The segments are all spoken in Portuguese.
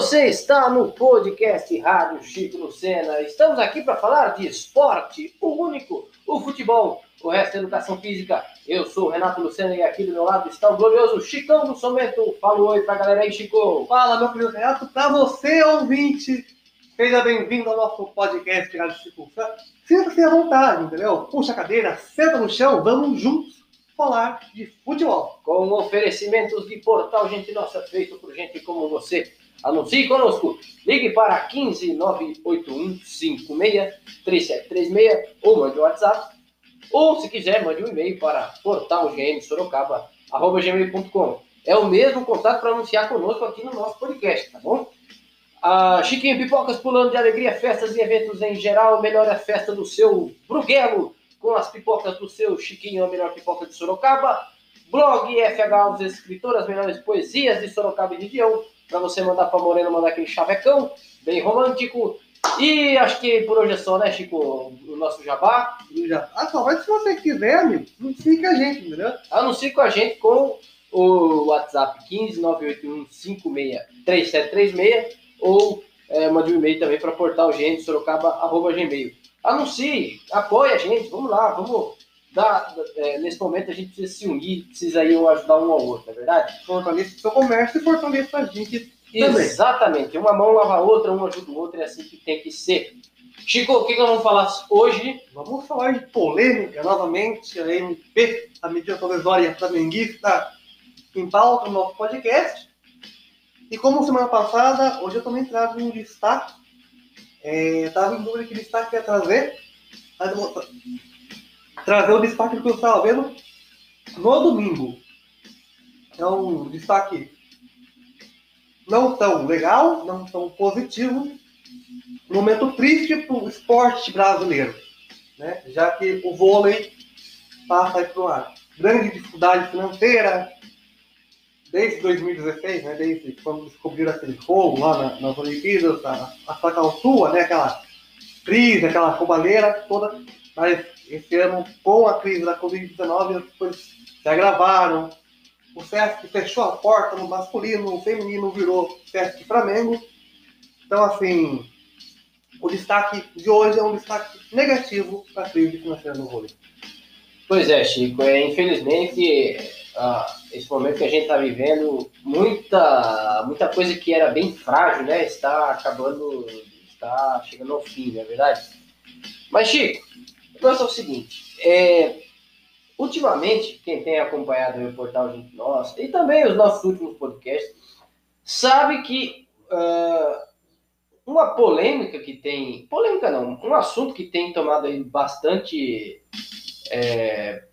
Você está no podcast Rádio Chico Lucena. Estamos aqui para falar de esporte, o único, o futebol, o resto é educação física. Eu sou o Renato Lucena e aqui do meu lado está o glorioso Chicão do Somento. Fala oi pra galera aí, Chico. Fala, meu querido Renato, para você, ouvinte. Seja bem-vindo ao nosso podcast Rádio Chico Lucena. Sinta-se à vontade, entendeu? Puxa a cadeira, senta no chão, vamos juntos falar de futebol. Com oferecimentos de portal Gente Nossa, feito por gente como você. Anuncie conosco. Ligue para 15 981 56 3736 ou mande um WhatsApp. Ou, se quiser, mande um e-mail para portalgmsorocaba.gmail.com. É o mesmo contato para anunciar conosco aqui no nosso podcast, tá bom? Ah, Chiquinho Pipocas pulando de alegria, festas e eventos em geral. Melhor a festa do seu Bruguelo com as pipocas do seu Chiquinho, a melhor pipoca de Sorocaba. Blog FH, os escritores, as melhores poesias de Sorocaba e região. Para você mandar para Morena, mandar aquele chavecão, bem romântico. E acho que por hoje é só, né, Chico? O nosso jabá. Ah, só, mas se você quiser, amigo, anuncie com a gente, entendeu? Anuncie com a gente com o WhatsApp 15 981 56 3736 ou é, mande um e-mail também para portal gente, sorocaba, arroba gmail. Anuncie, apoie a gente, vamos lá, vamos dar. É, nesse momento a gente precisa se unir, precisa aí ajudar um ao outro, não é verdade? Fortaleça o seu comércio e fortaleça a gente também. Exatamente, uma mão lava a outra, um ajuda o outro, é assim que tem que ser. Chico, o que, que nós vamos falar hoje? Vamos falar de polêmica novamente. A MP, a medida provisória flamenguista, em pauta no nosso podcast. E como semana passada, hoje eu também trago um destaque. É, estava em dúvida que destaque ia trazer. Mas eu vou trazer o destaque que eu estava vendo no domingo. É um destaque não tão legal, não tão positivo. Momento triste para o esporte brasileiro. Né? Já que o vôlei passa por uma grande dificuldade financeira, desde 2016, né, desde quando descobriram aquele fogo lá na, nas Olimpíadas, a, a Sacaltua, né, aquela crise, aquela roubalheira toda, mas esse ano, com a crise da Covid-19, as coisas se agravaram, o Sesc fechou a porta no masculino, no feminino virou Sesc Flamengo, então assim, o destaque de hoje é um destaque negativo para a crise financeira no vôlei. Pois é, Chico, é, infelizmente, ah, esse momento que a gente está vivendo, muita, muita coisa que era bem frágil, né, está acabando, está chegando ao fim, não é verdade? Mas, Chico, o negócio é o seguinte, é, ultimamente, quem tem acompanhado o portal Gente Nossa, e também os nossos últimos podcasts, sabe que ah, uma polêmica que tem, polêmica não, um assunto que tem tomado aí bastante é,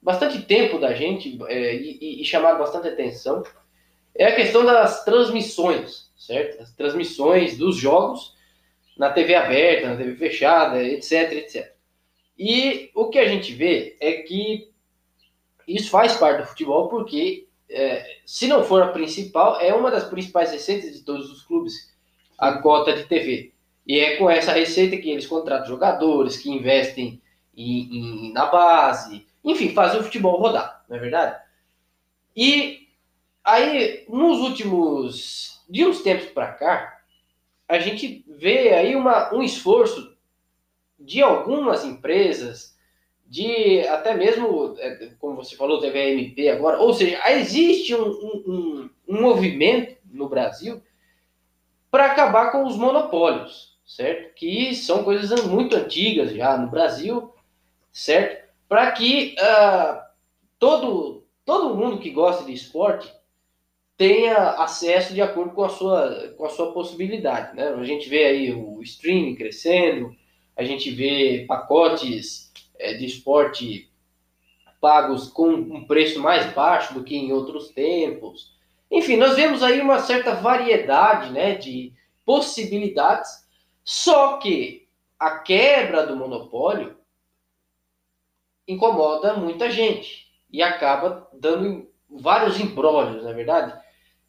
bastante tempo da gente é, e, e chamado bastante atenção é a questão das transmissões, certo? As transmissões dos jogos na TV aberta, na TV fechada, etc, etc. E o que a gente vê é que isso faz parte do futebol porque, é, se não for a principal, é uma das principais receitas de todos os clubes, a cota de TV. E é com essa receita que eles contratam jogadores, que investem em, em- na base, enfim, fazem o futebol rodar, não é verdade? E aí, nos últimos, de uns tempos para cá, a gente vê aí uma, um esforço de algumas empresas, de até mesmo, é, como você falou, teve a MP agora, ou seja, existe um, um, um- movimento no Brasil para acabar com os monopólios, certo? Que são coisas muito antigas já no Brasil, certo? Para que ah, todo, todo mundo que gosta de esporte tenha acesso de acordo com a sua, com a sua possibilidade, né? A gente vê aí o streaming crescendo, a gente vê pacotes eh, de esporte pagos com um preço mais baixo do que em outros tempos. Enfim, nós vemos aí uma certa variedade né, de possibilidades, só que a quebra do monopólio incomoda muita gente e acaba dando vários embrólios, na é verdade.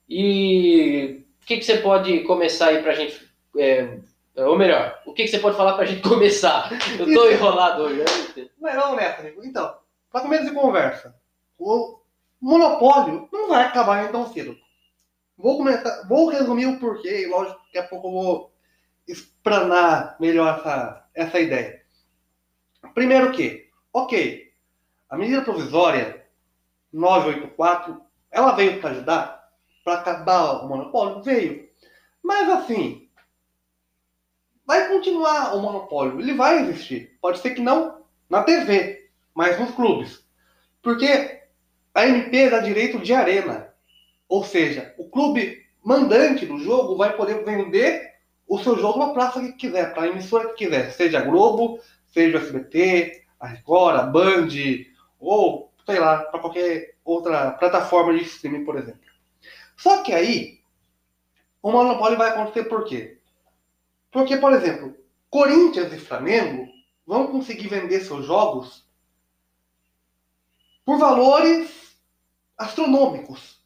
E o que, que você pode começar aí pra gente. é, ou melhor, o que, que você pode falar pra gente começar? Eu tô enrolado hoje, né? Mas vamos nessa, amigo. Então, para começo de conversa, o monopólio não vai acabar tão cedo. Vou começar, vou resumir o porquê, e lógico, daqui a pouco eu vou explanar melhor essa, essa ideia. Primeiro que, ok, a medida provisória 984, ela veio para ajudar, para acabar o monopólio? Veio. Mas assim, vai continuar o monopólio, ele vai existir. Pode ser que não na TV, mas nos clubes. Porque a MP dá direito de arena. Ou seja, o clube mandante do jogo vai poder vender o seu jogo na praça que quiser, para a emissora que quiser, seja a Globo, seja o SBT, a Record, a Band, ou sei lá, para qualquer outra plataforma de streaming, por exemplo. Só que aí, o monopólio vai acontecer por quê? Porque, por exemplo, Corinthians e Flamengo vão conseguir vender seus jogos por valores astronômicos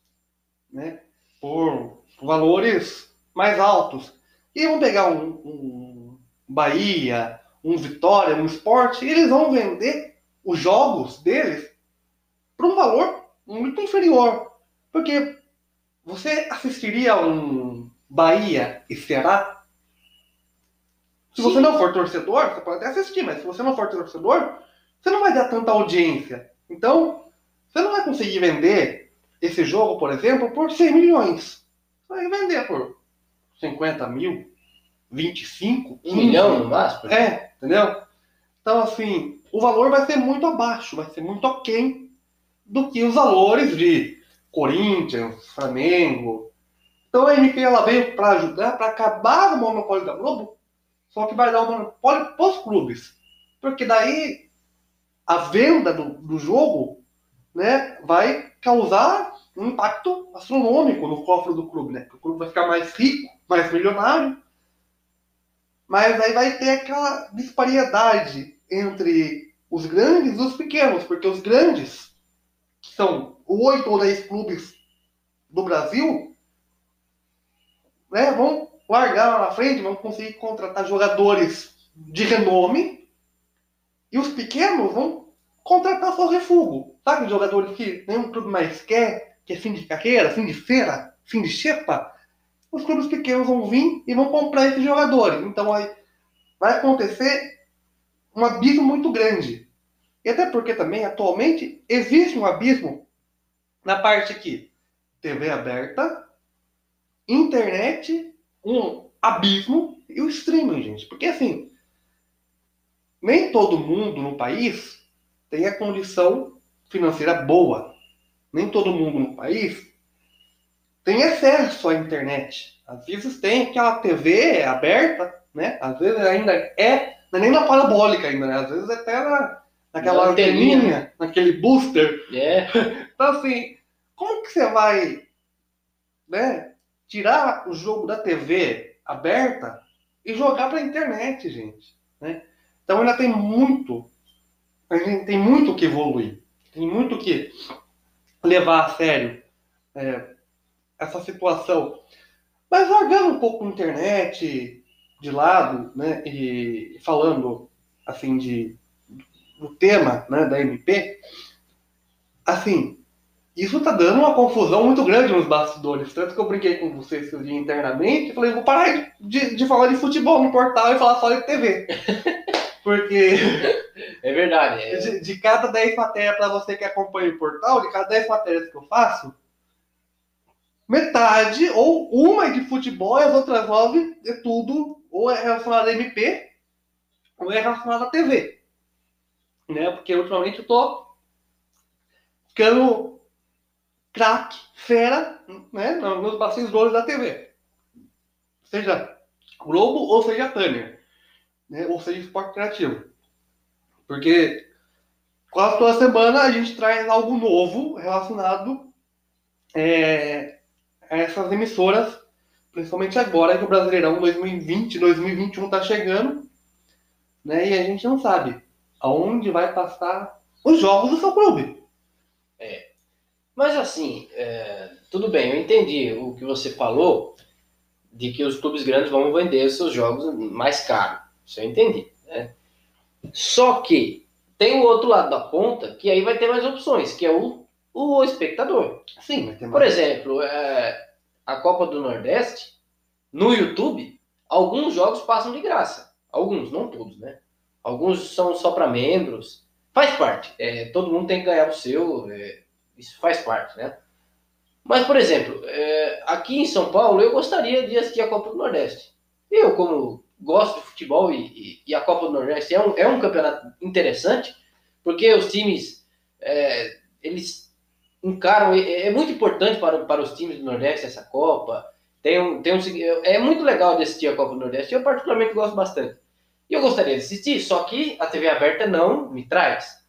né, por valores mais altos. E vão pegar um, um Bahia, um Vitória, um Esporte, e eles vão vender os jogos deles por um valor muito inferior. Porque você assistiria um Bahia e Ceará? Se Sim. você não for torcedor, você pode até assistir, mas se você não for torcedor, você não vai dar tanta audiência. Então, você não vai conseguir vender esse jogo, por exemplo, por 100 milhões. Vai vender por 50 mil, 25, 1 milhão no máximo. É, entendeu? Então, assim, o valor vai ser muito abaixo, vai ser muito aquém do que os valores de Corinthians, Flamengo. Então a MP ela veio para ajudar, para acabar o monopólio da Globo, só que vai dar o monopólio para os clubes. Porque daí a venda do, do jogo né, vai causar um impacto astronômico no cofre do clube, né? O clube vai ficar mais rico, mais milionário, mas aí vai ter aquela disparidade entre os grandes e os pequenos, porque os grandes, que são oito ou dez clubes do Brasil, né, vão largar lá na frente, vão conseguir contratar jogadores de renome, e os pequenos vão contratar só refúgio. Sabe, jogadores que nenhum clube mais quer, que é fim de carreira, fim de feira, fim de xepa, os clubes pequenos vão vir e vão comprar esses jogadores. Então aí vai acontecer um abismo muito grande. E até porque também, atualmente, existe um abismo na parte aqui. TV aberta, internet, um abismo e o streaming, gente. Porque assim, nem todo mundo no país tem a condição financeira boa nem todo mundo no país tem acesso à internet. Às vezes tem aquela TV aberta, né? Às vezes ainda é, não é nem na parabólica ainda, né? Às vezes é até na, naquela anteninha, naquele booster. É. então assim, como que você vai, né? Tirar o jogo da TV aberta e jogar para a internet, gente, né? Então ainda tem muito, a gente tem muito que evoluir, tem muito que levar a sério é, essa situação. Mas largando um pouco a internet de lado, né, e falando assim de do tema, né, da MP, assim, isso tá dando uma confusão muito grande nos bastidores. Tanto que eu brinquei com vocês esse dia internamente e falei, vou parar de, de falar de futebol no portal e falar só de TV. Porque. É verdade. É... De, de, cada 10 matérias, para você que acompanha o portal, de cada 10 matérias que eu faço, metade ou uma é de futebol e as outras 9 é tudo ou é relacionado a MP ou é relacionado à TV. Né? Porque ultimamente eu tô ficando craque, fera, né? nos bastidores da TV. Seja Globo ou seja Tânia né? ou seja, esporte criativo. Porque quase toda semana a gente traz algo novo relacionado é, a essas emissoras, principalmente agora que o Brasileirão 2020, 2021 está chegando, né? E a gente não sabe aonde vai passar os jogos do seu clube. É. Mas assim, é, tudo bem, eu entendi o que você falou de que os clubes grandes vão vender os seus jogos mais caros. Isso eu entendi. Né? Só que tem o outro lado da ponta que aí vai ter mais opções, que é o, o espectador. Sim, vai ter mais. Por exemplo, é, a Copa do Nordeste no YouTube, alguns jogos passam de graça. Alguns, não todos, né? Alguns são só para membros. Faz parte. É, todo mundo tem que ganhar o seu. É, isso faz parte, né? Mas, por exemplo, é, aqui em São Paulo, eu gostaria de assistir a Copa do Nordeste. Eu, como gosto de futebol e, e, e a Copa do Nordeste é um, é um campeonato interessante, porque os times, é, eles encaram, é, é, muito importante para, para os times do Nordeste essa Copa. Tem um, tem um, é muito legal de assistir a Copa do Nordeste, eu particularmente gosto bastante. E eu gostaria de assistir, só que a TV aberta não me traz.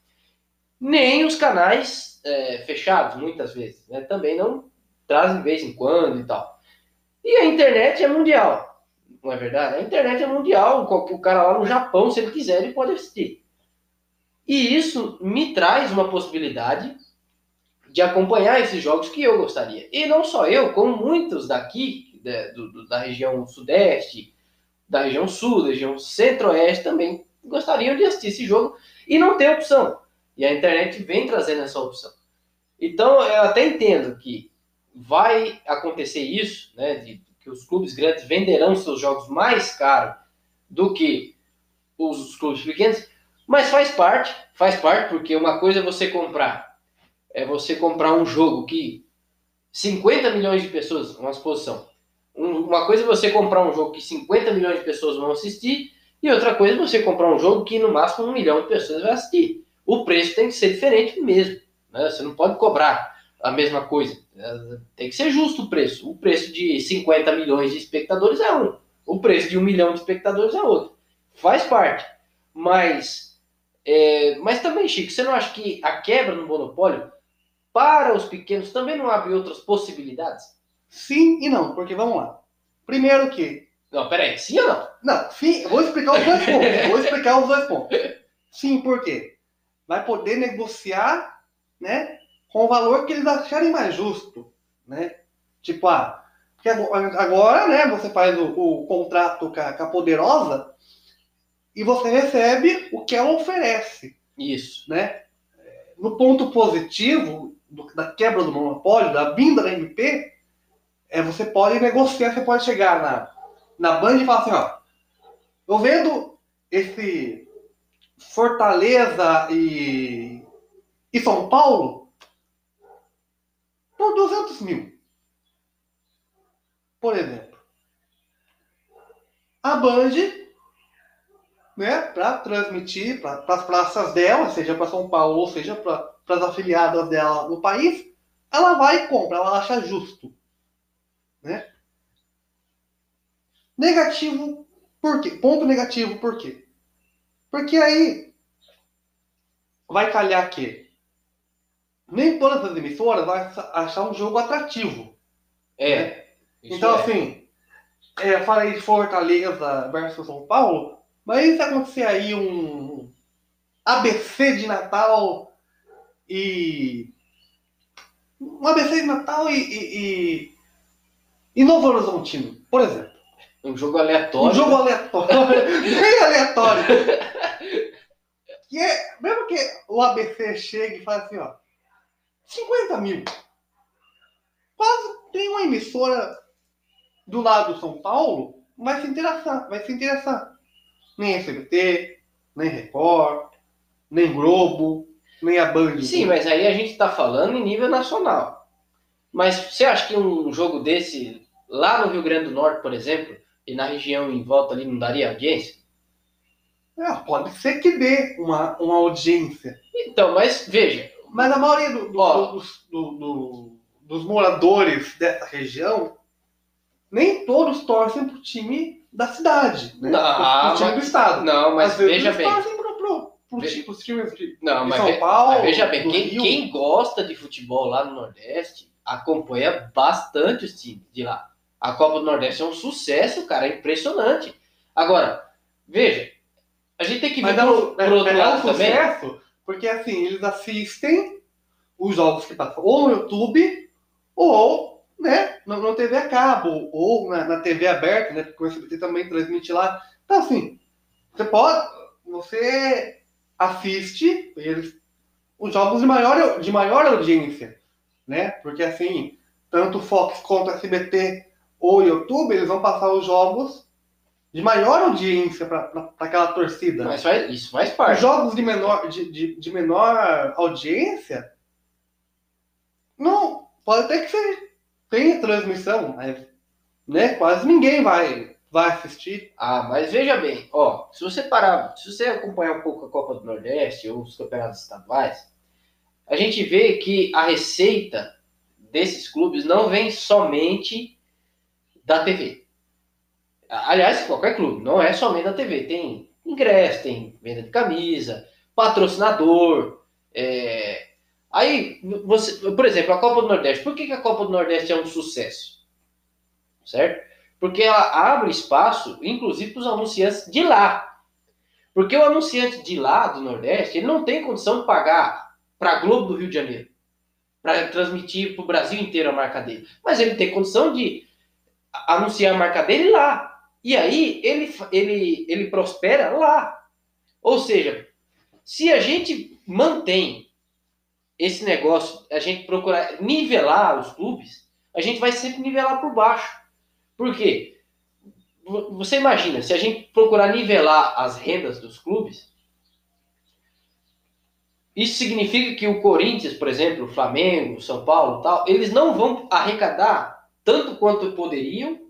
Nem os canais é, fechados, muitas vezes. Né? Também não trazem de vez em quando e tal. E a internet é mundial, não é verdade? A internet é mundial, o cara lá no Japão, se ele quiser, ele pode assistir. E isso me traz uma possibilidade de acompanhar esses jogos que eu gostaria. E não só eu, como muitos daqui, da, do, da região sudeste, da região sul, da região centro-oeste também gostariam de assistir esse jogo e não tem opção. E a internet vem trazendo essa opção. Então, eu até entendo que vai acontecer isso, né, de que os clubes grandes venderão seus jogos mais caro do que os clubes pequenos, mas faz parte, faz parte, porque uma coisa é você comprar, é você comprar um jogo que 50 milhões de pessoas, uma exposição, uma coisa é você comprar um jogo que 50 milhões de pessoas vão assistir, e outra coisa é você comprar um jogo que no máximo um milhão de pessoas vai assistir o preço tem que ser diferente mesmo. Né? Você não pode cobrar a mesma coisa. Tem que ser justo o preço. O preço de 50 milhões de espectadores é um. O preço de um milhão de espectadores é outro. Faz parte. Mas, é, mas também, Chico, você não acha que a quebra no monopólio para os pequenos também não abre outras possibilidades? Sim e não, porque vamos lá. Primeiro que. Não, peraí, sim ou não? Não, sim, vou explicar os dois pontos. vou explicar os dois pontos. Sim, por quê? Vai poder negociar, né, com o valor que eles acharem mais justo, né? Tipo, ah, porque agora, né, você faz o, o contrato com a, com a, poderosa e você recebe o que ela oferece. Isso. Né? No ponto positivo do, da quebra do monopólio, da vinda da MP, é, você pode negociar, você pode chegar na, na Band e falar assim, ó, eu vendo esse Fortaleza e, e São Paulo por 200 mil. Por exemplo. A Band, né, para transmitir para as praças dela, seja para São Paulo ou seja para as afiliadas dela no país, ela vai e compra, ela acha justo. Né? Negativo, por quê? Ponto negativo, por quê? Porque aí vai calhar que nem todas as emissoras vão achar um jogo atrativo. É. Né? Então, é. assim, é, falei de Fortaleza versus São Paulo, mas se acontecer aí um ABC de Natal e. Um ABC de Natal e, e, e, e Novo Horizontino, por exemplo. Um jogo aleatório. Um jogo aleatório. Bem aleatório. Que é, mesmo que o ABC chegue e fale assim, ó, 50 mil. Quase tem uma emissora do lado do São Paulo, vai se interessar, vai se interessar. Nem SBT, nem Record, nem Globo, nem a Band. Sim, mas aí a gente está falando em nível nacional. Mas você acha que um jogo desse, lá no Rio Grande do Norte, por exemplo, e na região em volta ali, não daria audiência? É, pode ser que dê uma, uma audiência. Então, mas veja. Mas a maioria do, do, ó, dos, do, dos moradores dessa região, nem todos torcem pro time da cidade, né? Não, pro, time do estado. Não, mas Às veja vezes bem. torcem pro, pro, pro times de, não, de mas São ve... Paulo. Mas veja bem, quem, quem gosta de futebol lá no Nordeste acompanha bastante os times de lá. A Copa do Nordeste é um sucesso, cara, é impressionante. Agora, veja, a gente tem que ver Mas por, por outro é, lado um também. sucesso, porque assim, eles assistem os jogos que passam ou no YouTube ou né, na, na TV a cabo, ou na, na TV aberta, né? Porque o SBT também transmite lá. Então assim, você pode. Você assiste eles, os jogos de maior, de maior audiência. Né? Porque assim, tanto Fox quanto SBT ou YouTube, eles vão passar os jogos de maior audiência para aquela torcida. Mas faz, isso faz parte. Os jogos de menor, de, de, de menor audiência, não, pode até que você tenha transmissão, mas né, quase ninguém vai, vai assistir. Ah, mas veja bem, ó, se você parar, se você acompanhar um pouco a Copa do Nordeste ou os campeonatos estaduais, a gente vê que a receita desses clubes não vem somente da TV. Aliás, qualquer clube, não é somente da TV. Tem ingresso, tem venda de camisa, patrocinador. É... Aí, você, por exemplo, a Copa do Nordeste. Por que, que a Copa do Nordeste é um sucesso? Certo? Porque ela abre espaço, inclusive, para os anunciantes de lá. Porque o anunciante de lá, do Nordeste, ele não tem condição de pagar para a Globo do Rio de Janeiro para transmitir para o Brasil inteiro a marca dele. Mas ele tem condição de anunciar a marca dele lá. E aí ele, ele, ele prospera lá. Ou seja, se a gente mantém esse negócio, a gente procurar nivelar os clubes, a gente vai sempre nivelar por baixo. Por quê? Você imagina, se a gente procurar nivelar as rendas dos clubes, isso significa que o Corinthians, por exemplo, o Flamengo, o São Paulo, tal, eles não vão arrecadar tanto quanto poderiam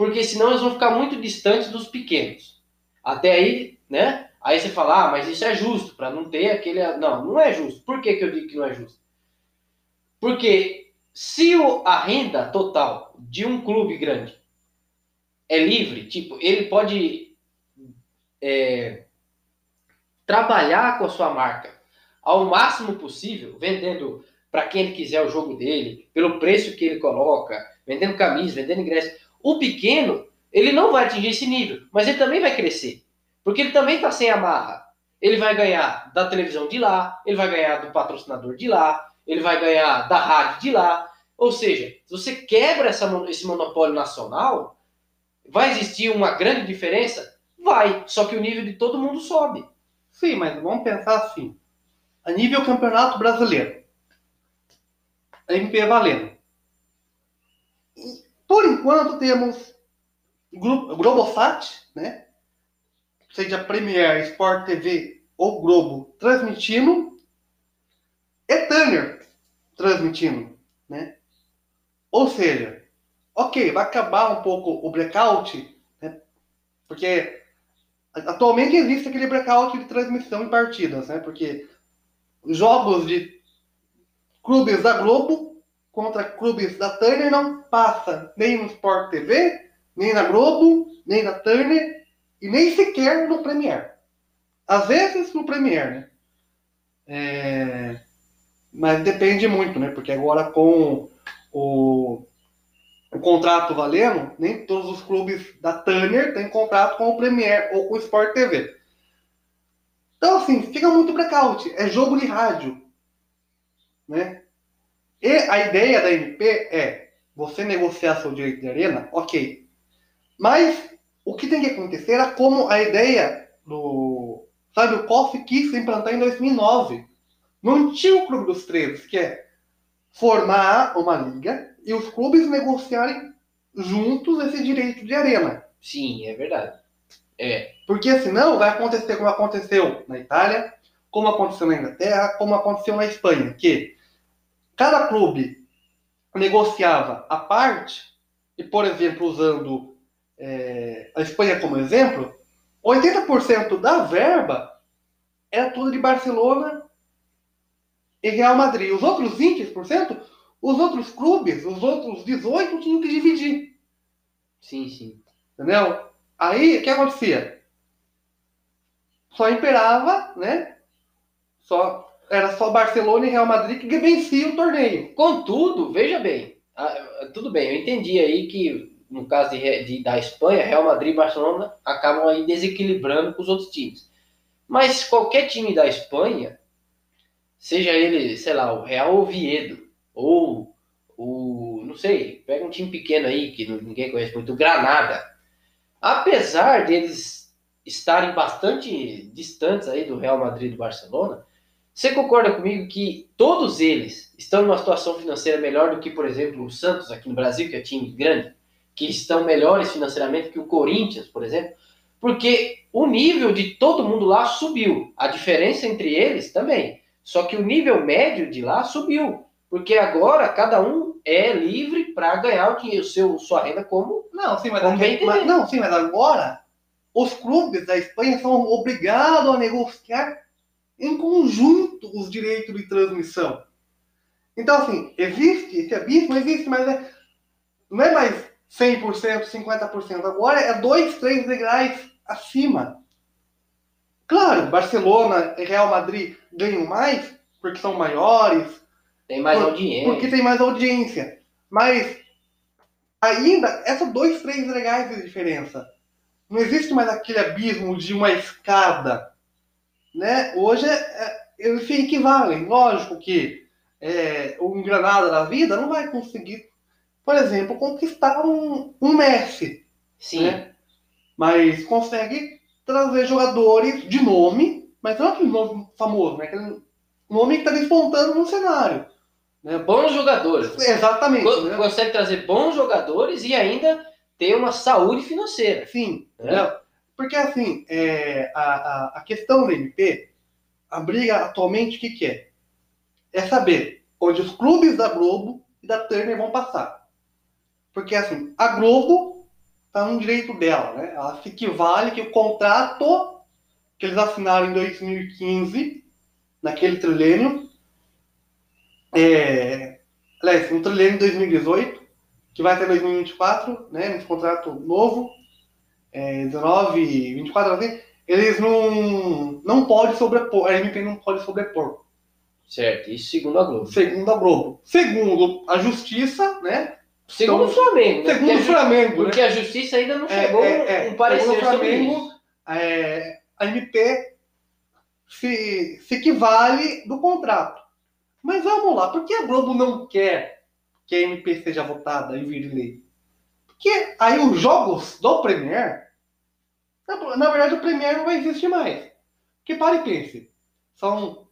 porque senão eles vão ficar muito distantes dos pequenos. Até aí, né? Aí você fala, ah, mas isso é justo, para não ter aquele. Não, não é justo. Por que, que eu digo que não é justo? Porque se a renda total de um clube grande é livre, tipo, ele pode é, trabalhar com a sua marca ao máximo possível, vendendo para quem ele quiser o jogo dele, pelo preço que ele coloca, vendendo camisa, vendendo ingresso. O pequeno, ele não vai atingir esse nível, mas ele também vai crescer. Porque ele também está sem amarra. Ele vai ganhar da televisão de lá, ele vai ganhar do patrocinador de lá, ele vai ganhar da rádio de lá. Ou seja, se você quebra essa, esse monopólio nacional, vai existir uma grande diferença? Vai, só que o nível de todo mundo sobe. Sim, mas vamos pensar assim. A nível campeonato brasileiro, a MP valendo. Por enquanto temos Globosat, né? seja Premier, Sport TV ou Globo transmitindo, e Turner transmitindo, né? Ou seja, ok, vai acabar um pouco o blackout, né? Porque atualmente existe aquele blackout de transmissão em partidas, né? Porque jogos de clubes da Globo contra clubes da Turner não passa nem no Sport TV, nem na Globo, nem na Turner e nem sequer no Premier. Às vezes no Premier, né? É... Mas depende muito, né? Porque agora com o, o contrato valendo, nem todos os clubes da Turner têm contrato com o Premier ou com o Sport TV. Então, assim, fica muito blackout. É jogo de rádio. Né? E a ideia da MP é você negociar seu direito de arena, ok. Mas o que tem que acontecer é como a ideia do. Sabe, o COF quis implantar em 2009. Não tinha o Clube dos 13, que é formar uma liga e os clubes negociarem juntos esse direito de arena. Sim, é verdade. É. Porque senão vai acontecer como aconteceu na Itália, como aconteceu na Inglaterra, como aconteceu na Espanha, que cada clube negociava a parte, e por exemplo, usando é, a Espanha como exemplo, 80% da verba era tudo de Barcelona e Real Madrid. Os outros 20%, os outros clubes, os outros 18 tinham que dividir. Sim, sim. Entendeu? Aí, o que acontecia? Só imperava, né? Só era só Barcelona e Real Madrid que venciam o torneio. Contudo, veja bem, tudo bem, eu entendi aí que no caso de, de, da Espanha, Real Madrid e Barcelona acabam aí desequilibrando com os outros times. Mas qualquer time da Espanha, seja ele, sei lá, o Real Oviedo, ou o, não sei, pega um time pequeno aí que ninguém conhece muito, o Granada. Apesar deles estarem bastante distantes aí do Real Madrid e do Barcelona, Você concorda comigo que todos eles estão numa situação financeira melhor do que, por exemplo, o Santos aqui no Brasil, que é time grande, que estão melhores financeiramente que o Corinthians, por exemplo? Porque o nível de todo mundo lá subiu. A diferença entre eles também. Só que o nível médio de lá subiu. Porque agora cada um é livre para ganhar o dinheiro, seu, sua renda como. Não, sim, mas, aqui- mas- não, sim, mas agora os clubes da Espanha são obrigados a negociar em conjunto os direitos de transmissão. Então, assim, existe esse abismo, existe, mas é- não é mais 100%, 50%. Agora é 2, 3 degraus acima. Claro, Barcelona e Real Madrid ganham mais porque são maiores, Tem mais Por- audiência. porque tem mais audiência. Mas ainda, essas dois, três legais de diferença. Não existe mais aquele abismo de uma escada. Né? Hoje é, é, eles se equivalem. Lógico que é, o Granada da vida não vai conseguir, por exemplo, conquistar um, um Messi. Sim. né? Mas consegue trazer jogadores de nome, mas não aquele nome famoso, né? aquele nome que está despontando no cenário. Né? Bons jogadores. Exatamente. Co- né? Consegue trazer bons jogadores e ainda ter uma saúde financeira. Sim, né? Porque assim, é, a, a, a questão do MP, a briga atualmente, o que, que é? É saber onde os clubes da Globo e da Turner vão passar. Porque assim, a Globo está no direito dela, né? Ela se equivale que o contrato que eles assinaram em 2015, naquele trilênio, é, aliás, no trilênio de 2018, que vai até 2024, né? Nesse contrato novo, é, 19, 24, assim, eles não, não podem sobrepor, a MP não pode sobrepor, Certo. Isso segundo a Globo. segundo a Globo. Segundo a Justiça, né? Segundo o Então, Flamengo, né? Segundo Porque o a ju- Flamengo, né? Porque a justiça ainda não É, chegou é, é. um parecer Segundo o Flamengo, é, a MP se, se equivale do contrato. Mas vamos lá, por que a Globo não quer que a MP seja votada e vire lei? Porque aí os jogos do Premier, na, na verdade o Premier não vai existir mais. Porque pare e pense, são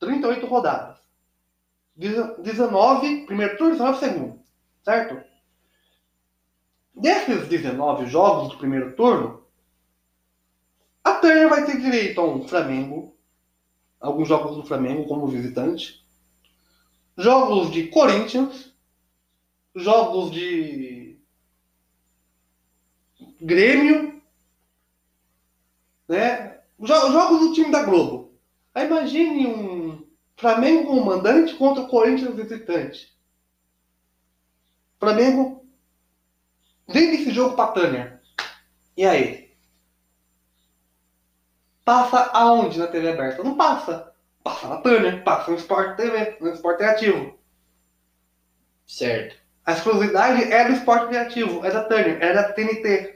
38 rodadas. Deze- 19 primeiro turno, 19 segundo, certo? Desses 19 jogos do primeiro turno, a Turner vai ter direito a um Flamengo, alguns jogos do Flamengo como visitante, jogos de Corinthians, jogos de Grêmio, né? Jo- Jogos do time da Globo. Aí imagine um Flamengo como mandante contra o Corinthians visitante. Flamengo vende esse jogo pra Tânia. E aí? Passa aonde na TV aberta? Não passa. Passa na Tânia, passa no Sport TV, no Sport Interativo. Certo. A exclusividade é do Sport Interativo, é da Tânia, é da TNT.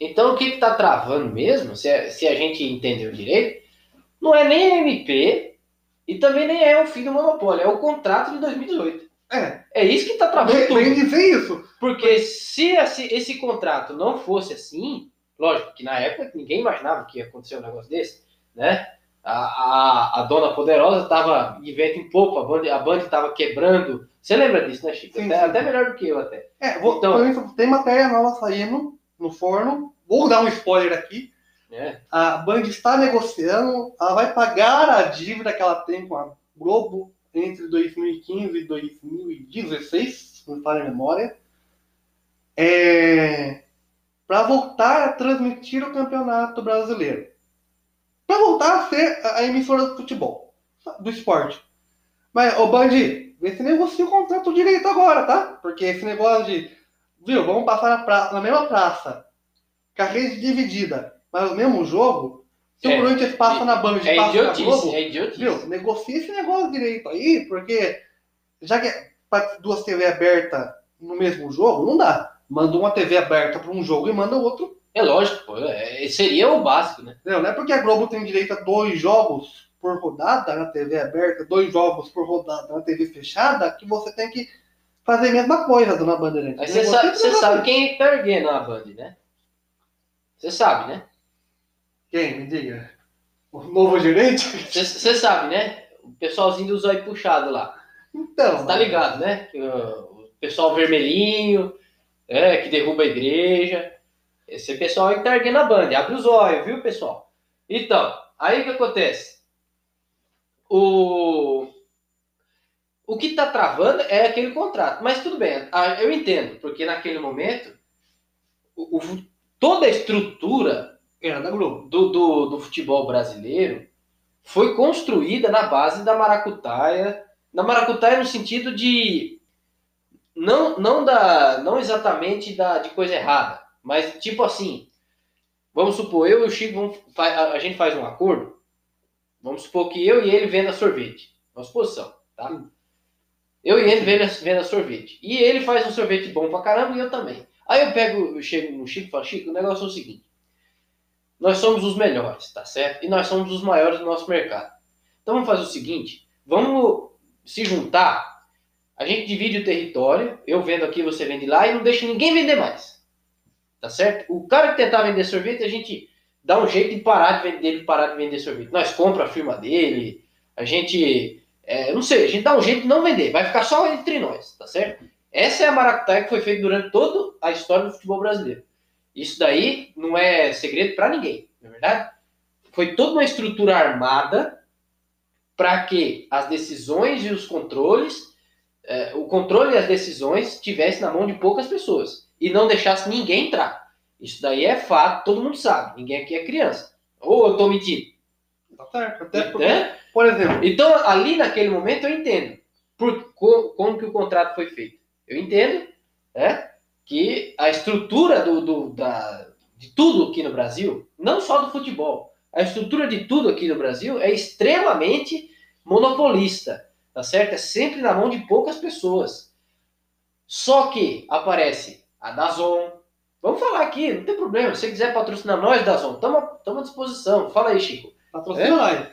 Então, o que está travando mesmo, se a, se a gente entendeu direito, não é nem a MP e também nem é o fim do monopólio, é o contrato de 2018. É, É isso que está travando vem, tudo. dizer isso. Porque se esse, esse contrato não fosse assim, lógico que na época ninguém imaginava que ia acontecer um negócio desse, né? A, a, a dona poderosa estava de vento em popa, a Band estava quebrando. Você lembra disso, né, Chico? Sim, até, sim. até melhor do que eu, até. É, vou, Então- isso, tem matéria nova saindo no forno. Vou dar um spoiler aqui. Né? A Band está negociando, ela vai pagar a dívida que ela tem com a Globo entre 2015 e 2016, se não me falha a memória, é, para voltar a transmitir o Campeonato Brasileiro. Para voltar a ser a a emissora do futebol, do esporte. Mas, ô Band, vê se negocia o contrato direito agora, tá? Porque esse negócio de, viu, vamos passar na, na mesma praça, com a rede dividida, mas o mesmo jogo, se É, o Corinthians passa na Band e É passa na idiotice, Globo, é idiotice. Viu? Negocia esse negócio direito aí, porque já que é duas TV abertas no mesmo jogo, não dá. Manda uma TV aberta para um jogo e manda o outro. É lógico, pô, é- seria o básico, né? Entendeu? Não é porque a Globo tem direito a dois jogos por rodada na TV aberta, dois jogos por rodada na TV fechada, que você tem que fazer a mesma coisa, dona Bandeirante. Aí você sabe, você sabe quem é que tá erguendo a Band, né? Você sabe, né? Quem? Me diga. O novo gerente? Você- sabe, né? o pessoalzinho do zóio puxado lá. Então, Você tá ligado, né? O pessoal vermelhinho, é, que derruba a igreja. Esse pessoal aí que tá erguendo a banda. Abre os olhos, viu, pessoal? Então, aí o que acontece? O, o que tá travando é aquele contrato. Mas tudo bem, eu entendo, porque naquele momento, o- o- toda a estrutura do, do, do futebol brasileiro foi construída na base da maracutaia. Da maracutaia no sentido de. Não, não, da, não exatamente da, de coisa errada, mas tipo assim. Vamos supor, eu e o Chico, vamos, a gente faz um acordo. Vamos supor que eu e ele venda sorvete. Uma suposição, tá? Eu e ele venda, venda sorvete. E ele faz um sorvete bom pra caramba e eu também. Aí eu pego, eu chego no Chico e falo, Chico, o negócio é o seguinte. Nós somos os melhores, tá certo? E nós somos os maiores do nosso mercado. Então vamos fazer o seguinte: vamos se juntar, a gente divide o território, eu vendo aqui, você vende lá, e não deixa ninguém vender mais. Tá certo? O cara que tentar vender sorvete, a gente dá um jeito de parar de vender, dele parar de vender sorvete. Nós compra a firma dele, a gente. É, não sei, a gente dá um jeito de não vender, vai ficar só entre nós, tá certo? Essa é a maracutaia que foi feita durante toda a história do futebol brasileiro. Isso daí não é segredo para ninguém, não é verdade? Foi toda uma estrutura armada para que as decisões e os controles, eh, o controle e as decisões estivessem na mão de poucas pessoas e não deixasse ninguém entrar. Isso daí é fato, todo mundo sabe. Ninguém aqui é criança. Ou eu tô mentindo? Tá certo. Até porque, Né? por exemplo, Então, ali naquele momento, eu entendo por, co- como que o contrato foi feito. Eu entendo né, que a estrutura do, do- da, de tudo aqui no Brasil, não só do futebol, a estrutura de tudo aqui no Brasil é extremamente monopolista, tá certo? É sempre na mão de poucas pessoas. Só que aparece a Dazon. Vamos falar aqui, não tem problema. Se você quiser patrocinar nós, Dazon, estamos à disposição. Fala aí, Chico. Patrocina nós.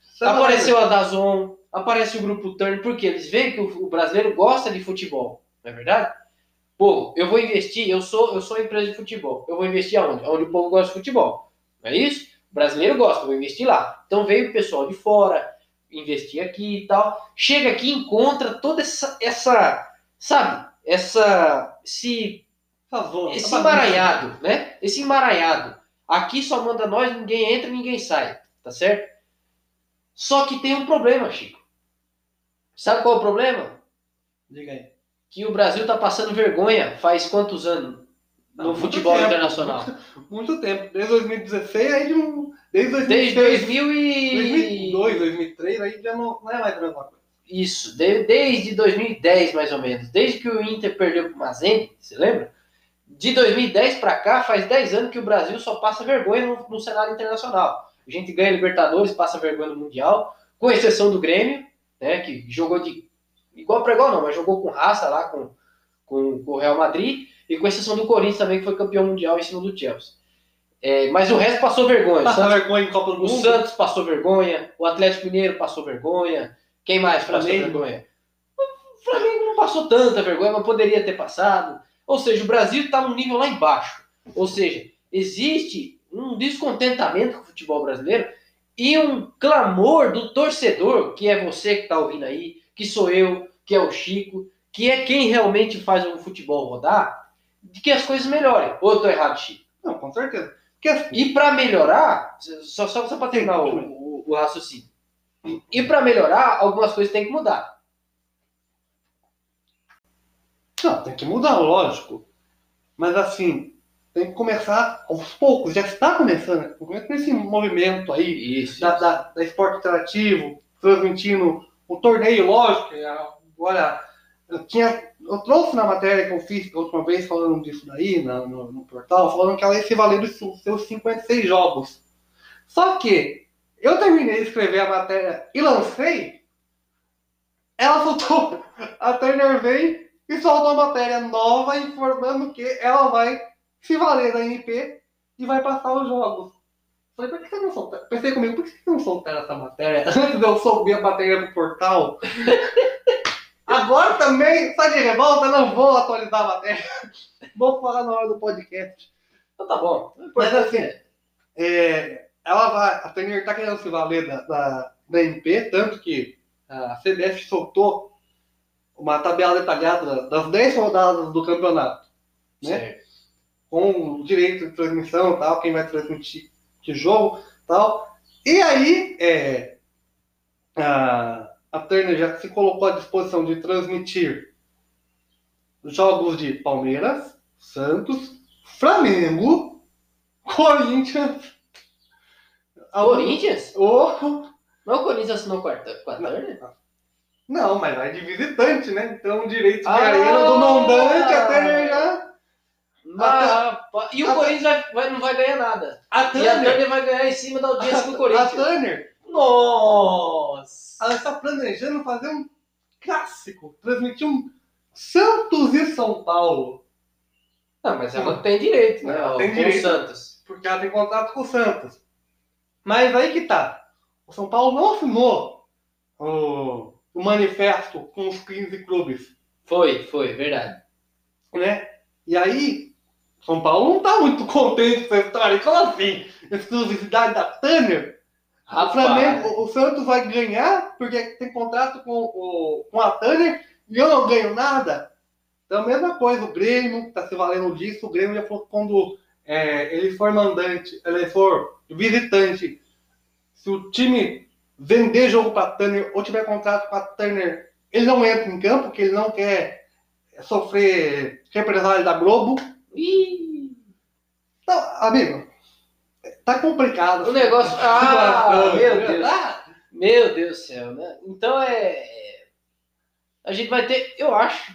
Você vai Apareceu a Dazon, aparece o grupo Turn, porque eles veem que o, o brasileiro gosta de futebol, não é verdade? Pô, eu vou investir, eu sou, eu sou empresa de futebol, eu vou investir aonde? Onde o povo gosta de futebol, não é isso? O brasileiro gosta, eu vou investir lá. Então veio o pessoal de fora, investir aqui e tal, chega aqui e encontra toda essa, essa sabe, essa, esse zona, esse tá emaranhado, né? Esse emaranhado. Aqui só manda nós, ninguém entra, ninguém sai, tá certo? Só que tem um problema, Chico. Sabe qual é o problema? Diga aí. Que o Brasil tá passando vergonha faz quantos anos no Não, muito futebol internacional? Muito tempo. Desde 2016, aí de um. Desde 2006, Desde 2000 e... 2002, 2003, aí já não, não é mais a mesma coisa. Isso, de- desde 2010 mais ou menos. Desde que o Inter perdeu pro Mazembe, você lembra? De 2010 para cá, faz 10 anos que o Brasil só passa vergonha no, no cenário internacional. A gente ganha Libertadores, passa vergonha no Mundial, com exceção do Grêmio, né, que jogou de igual para igual não, mas jogou com raça lá com, com, com o Real Madrid, e com exceção do Corinthians também, que foi campeão mundial em cima do Chelsea. É, mas o resto passou vergonha. O Passa Santos vergonha em Copa do o Mundo. Santos passou vergonha, o Atlético Mineiro passou vergonha. Quem mais passou Flamengo. vergonha? O Flamengo não passou tanta vergonha, mas poderia ter passado. Ou seja, o Brasil está num nível lá embaixo. Ou seja, existe um descontentamento com o futebol brasileiro e um clamor do torcedor, que é você que está ouvindo aí, que sou eu, que é o Chico, que é quem realmente faz o futebol rodar, de que as coisas melhorem. Ou eu estou errado, Chico? Não, com certeza. Assim, E para melhorar, só, só, só para terminar o, o, o raciocínio. E para melhorar, algumas coisas têm que mudar. não, tem que mudar, lógico. Mas assim, tem que começar aos poucos. Já está começando. Começa nesse movimento aí Isso. da, da, da esporte interativo, transmitindo o torneio, lógico. que Agora, eu tinha. Eu trouxe na matéria que eu fiz a última vez falando disso daí, na- no, no portal, falando que ela ia se valer dos seus 56 jogos. Só que eu terminei de escrever a matéria e lancei, ela soltou, a Turner veio e soltou uma matéria nova informando que ela vai se valer da MP e vai passar os jogos. Falei, por que você não soltaram? Pensei comigo, por que você não soltaram essa matéria antes de eu subir a matéria pro portal? Agora também, sai de revolta, não vou atualizar a matéria. Vou falar na hora do podcast. Então tá bom. Mas assim, é, ela vai, a Turner tá querendo se valer da, da, da MP, tanto que a CBF soltou uma tabela detalhada das 10 rodadas do campeonato, né? Certo. Com direito de transmissão, tal, quem vai transmitir que jogo, tal. E aí, é, a, a Turner já se colocou à disposição de transmitir jogos de Palmeiras, Santos, Flamengo, Corinthians. Corinthians? Oh, Não, o Corinthians assinou com a Turner? não, mas vai de visitante, né? Então, direito de Ah! arena do mandante, a Turner já. Rapaz, e o a- Corinthians vai, vai- não vai ganhar nada. A E a Turner, Turner vai ganhar em cima da audiência do a Corinthians. Turner Nossa! ela está planejando fazer um clássico, transmitir um Santos e São Paulo, Não, mas ela tem direito, né? Ela tem com direito. o Santos. porque ela tem contrato com o Santos. Mas aí que tá. O São Paulo não assinou o, o manifesto com os 15 clubes, Foi, foi, verdade. né? E aí, São Paulo não tá muito contente com essa história. Como assim? Exclusividade da Tanner? O Rapaz, Flamengo, o Santos vai ganhar porque tem contrato com, o, com a Tanner e eu não ganho nada. Então, a mesma coisa, o Grêmio está se valendo disso. O Grêmio já falou que quando é, ele for mandante, ele for visitante, se o time vender jogo para a Tanner ou tiver contrato com a Tanner, ele não entra em campo, porque ele não quer sofrer represália da Globo. Ih, Então, amigo, tá complicado. o negócio. Ah, Situação, meu? Deus. Ah, Meu Deus do céu, né? Então é. A gente vai ter, eu acho,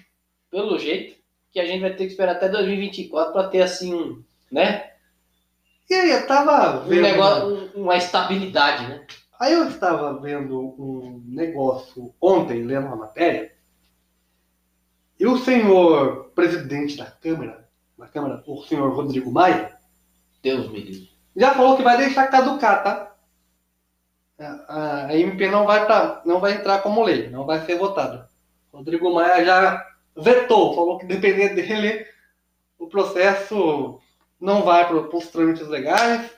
pelo jeito, que a gente vai ter que esperar até 2024 para ter assim um, né? E aí, eu tava Um vendo. negócio, um- uma estabilidade, né? Aí eu estava vendo um negócio ontem, lendo uma matéria, e o senhor presidente da Câmara, da Câmara, o senhor Rodrigo Maia, Deus me livre. já falou que vai deixar caducar, tá? A, a MP não vai, pra, não vai entrar como lei, não vai ser votada. Rodrigo Maia já vetou, falou que dependendo dele, o processo não vai para os trâmites legais,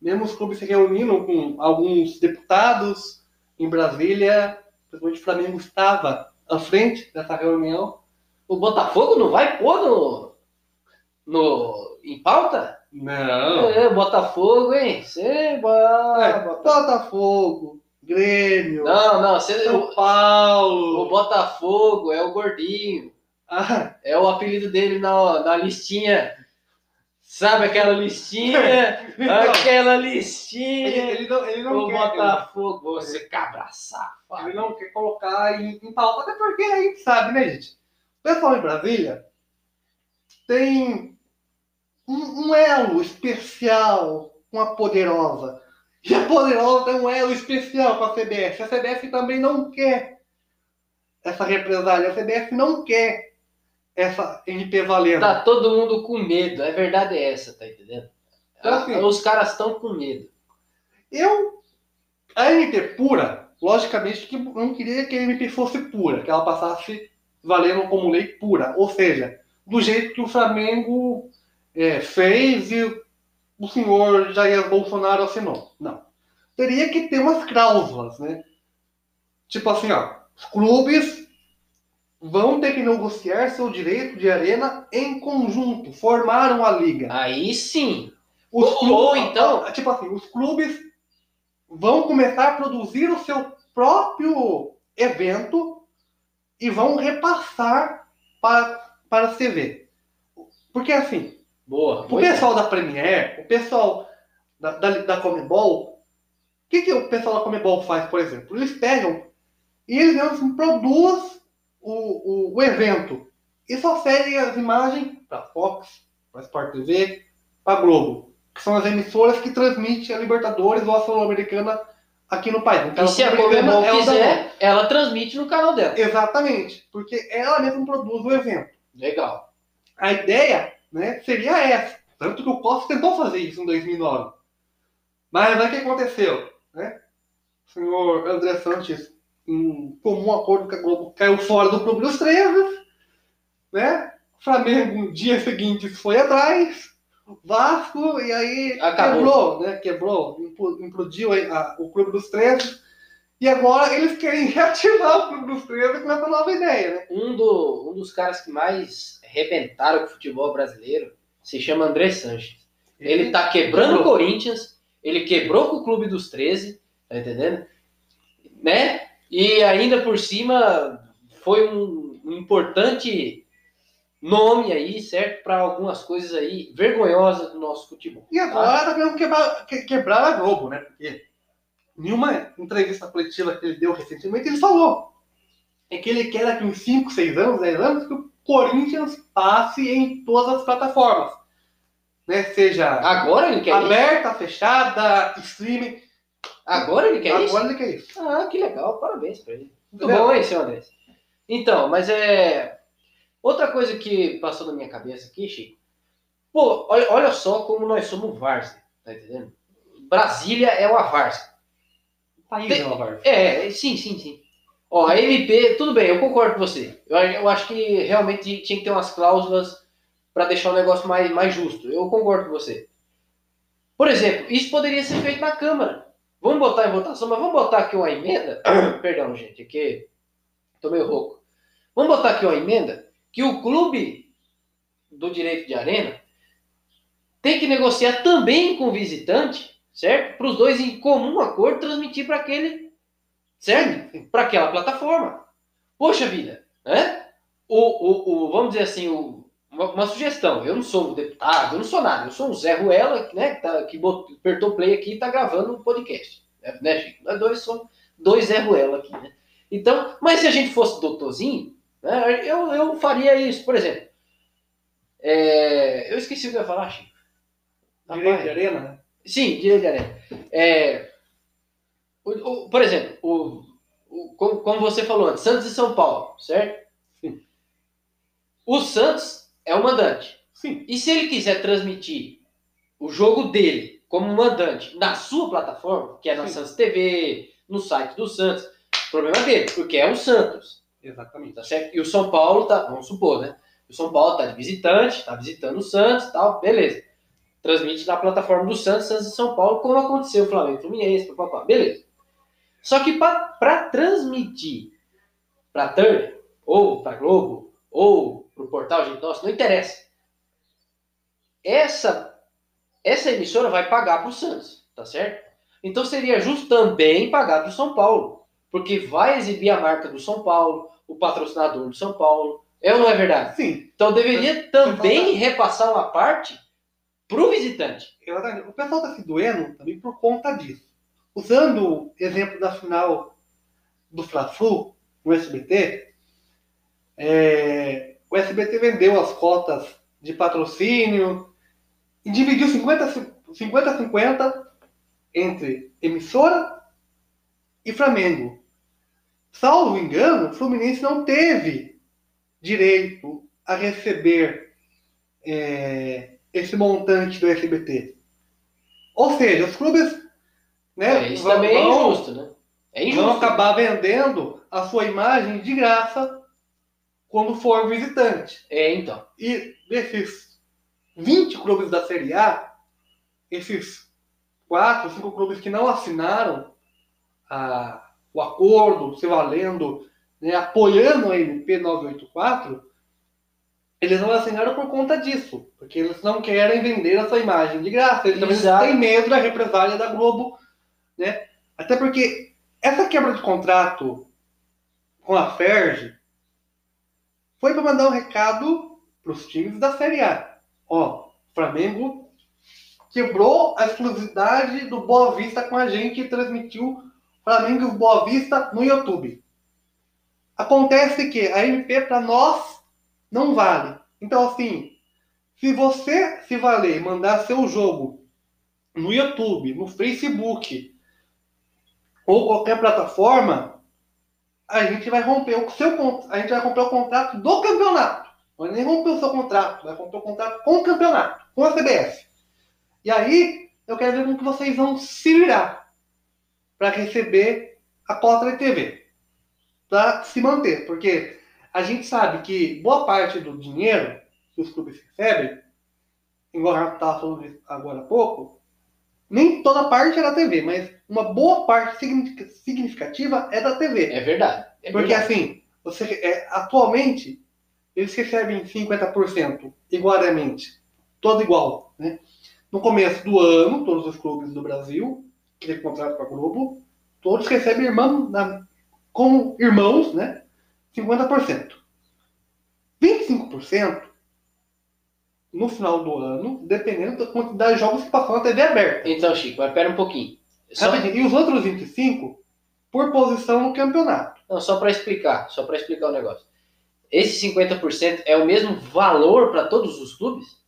mesmo os clubes se reunindo com alguns deputados em Brasília, principalmente o Flamengo estava à frente dessa reunião. O Botafogo não vai pôr no. No em pauta? Não. É, Botafogo, hein? Você É, bota. Botafogo, Grêmio, Não, não, São o, o Paulo. Botafogo é o gordinho. Ah, É o apelido dele na, na listinha. Sabe aquela listinha? aquela ele, listinha. ele não, ele não O quer. Botafogo, você cabra safado. Ele não quer colocar em, em pauta, até porque a gente sabe, né, gente? O pessoal em Brasília tem um, um elo especial com a Poderosa. E a Poderosa tem um elo especial com a CBF. A CBF também não quer essa represália. A CBF não quer essa MP valendo. Tá todo mundo com medo. A verdade é essa, tá entendendo? Então, assim, Os caras estão com medo. Eu, a MP pura, logicamente que eu não queria que a MP fosse pura, que ela passasse valendo como lei pura. Ou seja, do jeito que o Flamengo é, fez e o senhor Jair Bolsonaro assinou. Não. Teria que ter umas cláusulas, né? Tipo assim, ó, os clubes vão ter que negociar seu direito de arena em conjunto, formaram a liga. Aí sim. Os Ou- clubes, ou então- tipo assim, os clubes vão começar a produzir o seu próprio evento e vão repassar para, para a CV. Porque assim, Boa. o pessoal da Premiere, o pessoal da, da, da Comebol, o que, que o pessoal da Comebol faz, por exemplo? Eles pegam e eles mesmos produzem o, o, o evento e só cedem as imagens para Fox, para Sport TV, para Globo, que são as emissoras que transmitem a Libertadores ou a Sul-Americana aqui no país. No E se a Comebol é quiser, ela transmite no canal dela. Exatamente, porque ela mesma produz o evento. Legal. A ideia né, seria essa. Tanto que o Costa tentou fazer isso em 2009. Mas aí o que aconteceu? Né? O senhor André Santos, em comum acordo com a Globo, caiu fora do Clube dos 13. Né? O Flamengo, no dia seguinte, foi atrás. Vasco, e aí Acabou. quebrou, né? Quebrou, impl- implodiu a- a- o Clube dos 13. E agora eles querem reativar o Clube dos 13 com essa nova ideia, né? Um, do, um dos caras que mais arrebentaram com o futebol brasileiro se chama André Sanches. Ele tá quebrando o. Corinthians, ele quebrou com o Clube dos 13, tá entendendo? Né? E ainda por cima foi um, um importante nome aí, certo? Para algumas coisas aí vergonhosas do nosso futebol. E agora tá querendo quebrar, que- quebrar a Globo, né? Porque em uma entrevista coletiva que ele deu recentemente, ele falou é que ele quer daqui uns 5, 6 anos, 10 anos, que o Corinthians passe em todas as plataformas. Né? Seja Agora ele quer isso? aberta, fechada, streaming. Agora ele quer isso? agora ele quer isso. Ah, que legal, parabéns pra ele. Muito Entendeu? bom, hein, seu Andrés? Então, mas é. Outra coisa que passou na minha cabeça aqui, Chico. Pô, olha, olha só como nós somos várzea, tá entendendo? Brasília é uma várzea. País Tem- é uma várzea. É, sim, sim, sim. Ó, a MP, tudo bem, eu concordo com você. Eu, eu acho que realmente tinha que ter umas cláusulas para deixar o negócio mais, mais justo. Eu concordo com você. Por exemplo, isso poderia ser feito na Câmara. Vamos botar em votação, mas vamos botar aqui uma emenda. Perdão, gente, aqui tô meio rouco. Vamos botar aqui uma emenda que o clube do direito de arena tem que negociar também com o visitante, certo? Para os dois em comum acordo transmitir para aquele, certo? Para aquela plataforma. Poxa vida, né? O, o, o, vamos dizer assim, o, uma, uma sugestão. Eu não sou um deputado, eu não sou nada. Eu sou um Zé Ruela, né? Que, tá, que botou, apertou play aqui e tá gravando um podcast. Né, né, Chico? Nós dois somos dois Zé Ruela aqui, né? Então, mas se a gente fosse doutorzinho, né, eu, eu faria isso. Por exemplo, é, eu esqueci o que eu ia falar, Chico. Direito de arena, né? Sim, direito de arena. É, o- o- por exemplo, o, o- como, você falou antes, Santos e São Paulo, certo? Sim. O Santos é o mandante. Sim. E se ele quiser transmitir o jogo dele como mandante na sua plataforma, que é na Sim. Santos TV, no site do Santos, o problema dele, porque é o Santos. Exatamente. Tá certo? E o São Paulo tá, vamos supor, né? O São Paulo tá de visitante, tá visitando o Santos e tal, beleza. Transmite na plataforma do Santos, Santos e São Paulo, como aconteceu o Flamengo Fluminense, papapá, beleza. Só que para transmitir para Turner, ou para Globo, ou para o portal Gente Nossa, não interessa. Essa, essa emissora vai pagar para o Santos, tá certo? Então seria justo também pagar para o São Paulo, porque vai exibir a marca do São Paulo, o patrocinador do São Paulo. É ou não é verdade? Sim, Então deveria também repassar uma parte para o visitante. exatamente. O pessoal está se doendo também por conta disso. Usando o exemplo da final do Fla-Flu no SBT, é, o SBT vendeu as cotas de patrocínio e dividiu 50 50-50 entre emissora e Flamengo. Salvo engano, o Fluminense não teve direito a receber é, esse montante do SBT. Ou seja, os clubes né, É, isso vão- também é vão- injusto, né? É vão injusto. acabar vendendo a sua imagem de graça quando for visitante. É, então. E desses 20 clubes da Série A, esses 4, 5 clubes que não assinaram a- o acordo, se valendo, né, apoiando a MP 984, eles não assinaram por conta disso, porque eles não querem vender a sua imagem de graça, eles também Exato. têm medo da represália da Globo, né? Até porque essa quebra de contrato com a Ferg foi para mandar um recado para os times da Série A. Ó, Flamengo quebrou a exclusividade do Boa Vista com a gente e transmitiu Flamengo e Boa Vista no YouTube. Acontece que a MP para nós não vale. Então, assim, se você se valer mandar seu jogo no YouTube, no Facebook ou qualquer plataforma, a gente vai romper o seu a gente vai romper o contrato do campeonato. Não vai nem romper o seu contrato, vai romper o contrato com o campeonato, com a CBF. E aí, eu quero ver como que vocês vão se virar para receber a cota da TV. Para se manter, porque a gente sabe que boa parte do dinheiro que os clubes recebem, igual eu estava falando agora há pouco, Nem toda parte é da TV, mas uma boa parte significa- significativa é da TV. É verdade. É Porque verdade. assim, você, é, atualmente, eles recebem 50% igualmente. Todo igual. Né? No começo do ano, todos os clubes do Brasil, que têm contrato com a Globo, todos recebem irmão, na, como irmãos, né? 50%. 25% no final do ano, dependendo da quantidade de jogos que passou na TV aberta. Então, Chico, mas pera um pouquinho. Só. E os outros 25% por posição no campeonato. não, só para explicar, só para explicar o negócio. Esse 50% é o mesmo valor para todos os clubes?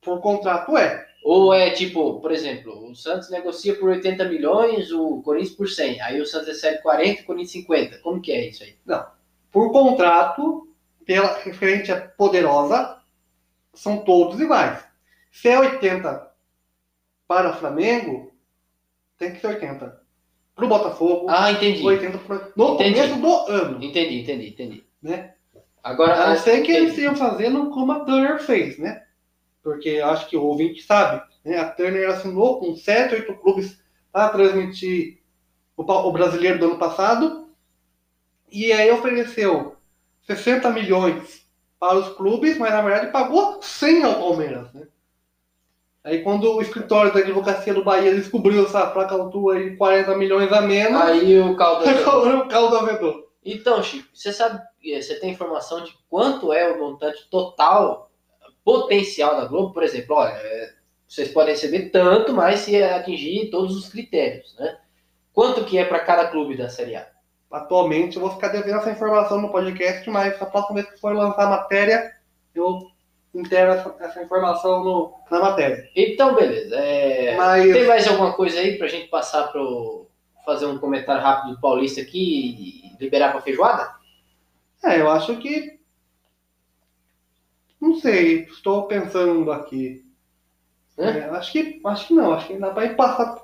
Por contrato é. Ou é tipo, por exemplo, o Santos negocia por 80 milhões, o Corinthians por 100. Aí o Santos recebe 40 e o Corinthians 50. Como que é isso aí? por contrato, pela referente a poderosa, são todos iguais. Se é 80 para o Flamengo, tem que ser 80. Para o Botafogo, Ah, entendi. 80 pro... no Entendi. começo do ano. Entendi, entendi, entendi. Né? Agora, A não ser que eles estejam fazendo como a Turner fez, né? Porque acho que o ouvinte sabe. Né? A Turner assinou com 7, 8 clubes para transmitir o, o brasileiro do ano passado. E aí ofereceu 60 milhões para os clubes, mas na verdade pagou 100 ao Palmeiras. Né? Aí quando o escritório da advocacia do Bahia descobriu essa placa altura em 40 milhões a menos, Aí o caldo. o caldo vedou. Então, Chico, você sabe, eh, você tem informação de quanto é o montante total potencial da Globo? Por exemplo, olha, eh, vocês podem receber tanto, mas se atingir todos os critérios, né? Quanto que é para cada clube da Série A? Atualmente eu vou ficar devendo essa informação no podcast, mas a próxima vez que for lançar a matéria, eu intero essa, essa informação no- na matéria. Então, beleza. É, Mas Tem mais alguma coisa aí pra gente passar pro. fazer um comentário rápido do Paulista aqui e liberar pra feijoada? é, eu acho que. Não sei, estou pensando aqui. É, acho, que, acho que não, acho que dá pra ir passar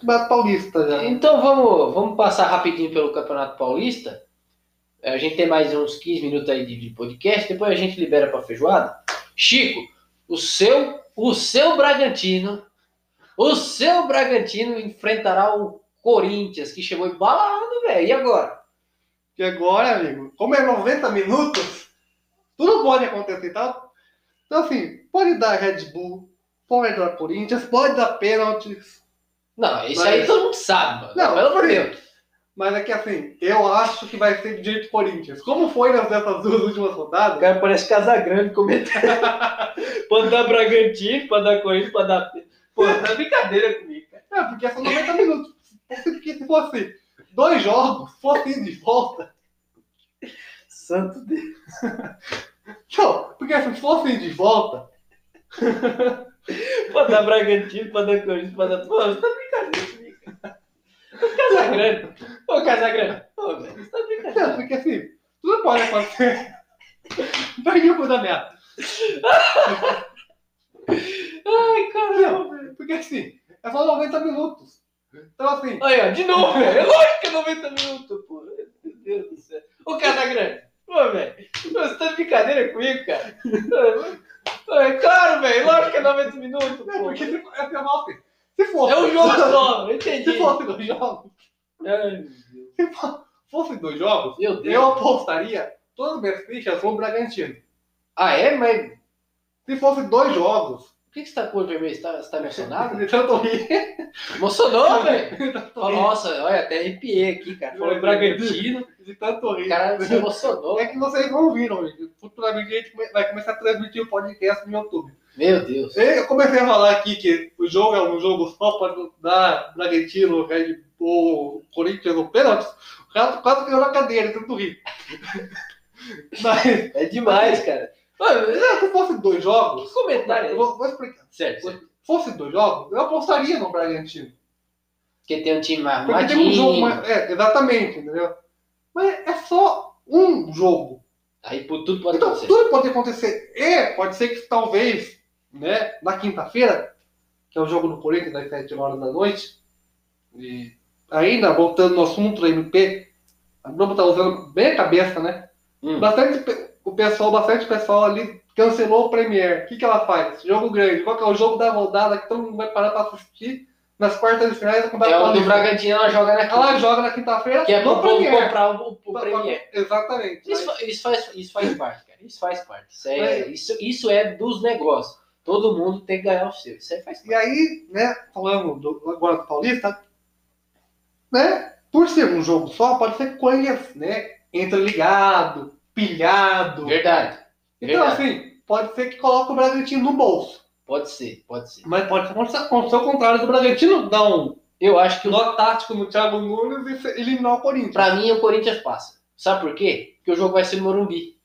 Campeonato Paulista já. Então vamos, vamos passar rapidinho pelo Campeonato Paulista. A gente tem mais uns 15 minutos aí de, podcast, depois a gente libera pra feijoada. Chico, o seu, o seu Bragantino, o seu Bragantino enfrentará o Corinthians, que chegou embalado, velho. E agora? E agora, amigo, como é 90 minutos, tudo pode acontecer, tá? Então, assim, pode dar Red Bull, pode dar Corinthians, pode dar pênaltis. Não, isso Mas- aí todo mundo sabe, mano. Não, Pelo amor de. Deus. Mas é que assim, eu acho que vai ser de jeito Corinthians. Como foi nas dessas duas últimas rodadas, cara parece Casagrande comentando. pode dar Bragantino, pode dar Corinthians, pode dar. Pô, tá brincadeira comigo, cara. é porque são 90 minutos. Porque se fosse dois jogos, fosse de volta. Santo Deus. Não, porque assim, se fosse de volta, Pode dar Bragantino, pode dar Corinthians, pode dar. Pô, você tá brincadeira comigo. Ô, Casagrande. Ô, Casagrande. Ô, velho, você tá não, brincadeira. porque assim, tudo pode acontecer. Perdi o fundamento. Ai, caramba, velho. Porque assim, é só 90 minutos. Então assim, Aí, ó, de novo, velho. É lógico que é 90 minutos, pô. Meu Deus do céu. Ô, Casagrande. Ô, velho. Você tá de brincadeira comigo, cara? É claro, velho. Lógico que é 90 minutos, é pô. porque se, é assim, se fosse. É um jogo só, eu entendi. Se fosse dois jogos, Ai, meu Deus. se fo- fosse dois jogos, Meu Deus. eu apostaria todas as minhas fichas no Bragantino. Ah, é? Mas Se fosse dois jogos, por que que você tá com o vermelho? Você tá, você tá emocionado? de tanto rir. Emocionou, velho. Nossa, olha, até arrepiei aqui, cara. Falou em Bragantino, De tanto rir. o cara se emocionou. É que vocês não viram, gente. Futuramente a gente vai começar a transmitir o podcast no YouTube. Meu Deus. Eu comecei a falar aqui que o jogo é um jogo só para dar Bragantino, Red Bull, Corinthians ou pênaltis. O cara quase caiu na cadeira, de tanto rir. Mas, É demais, cara. Mano, se fosse dois jogos, que comentário é vou, vou explicar. Certo. Se fosse dois jogos, eu apostaria no Bragantino. Porque tem um time mais Porque tem um jogo mais. É, exatamente, entendeu? Mas é só um jogo. Aí tudo pode Então, acontecer. tudo pode acontecer. E pode ser que talvez, né, na quinta-feira, que é o jogo do Corinthians às 7 horas da noite, e ainda voltando no assunto do MP, a Globo tá usando bem a cabeça, né? Hum. Bastante, o pessoal, bastante pessoal ali cancelou o Premier. O que, que ela faz? Jogo grande. Qual que é o jogo da rodada que todo mundo vai parar pra assistir? nas quartas de finais da É o do. Bragantino, ela joga na Ela joga na quinta-feira. Que é pro povo comprar o, o Premier. Exatamente. Isso, fa- isso, faz, isso faz parte, cara. Isso faz parte. Isso é, É. isso, isso é dos negócios. Todo mundo tem que ganhar o seu. Isso aí faz E parte. aí, né, falando do, agora do Paulista, né, por ser um jogo só, pode ser coisas, né, entreligado, pilhado. Verdade. Então, Verdade. assim, pode ser que coloque o Bragantino no bolso. Pode ser, pode ser. Mas pode acontecer o contrário do Bragantino dar um Eu acho que o nó tático no Thiago Nunes e se- eliminar o Corinthians. Pra mim, o Corinthians passa. Sabe por quê? Porque o jogo vai ser no Morumbi.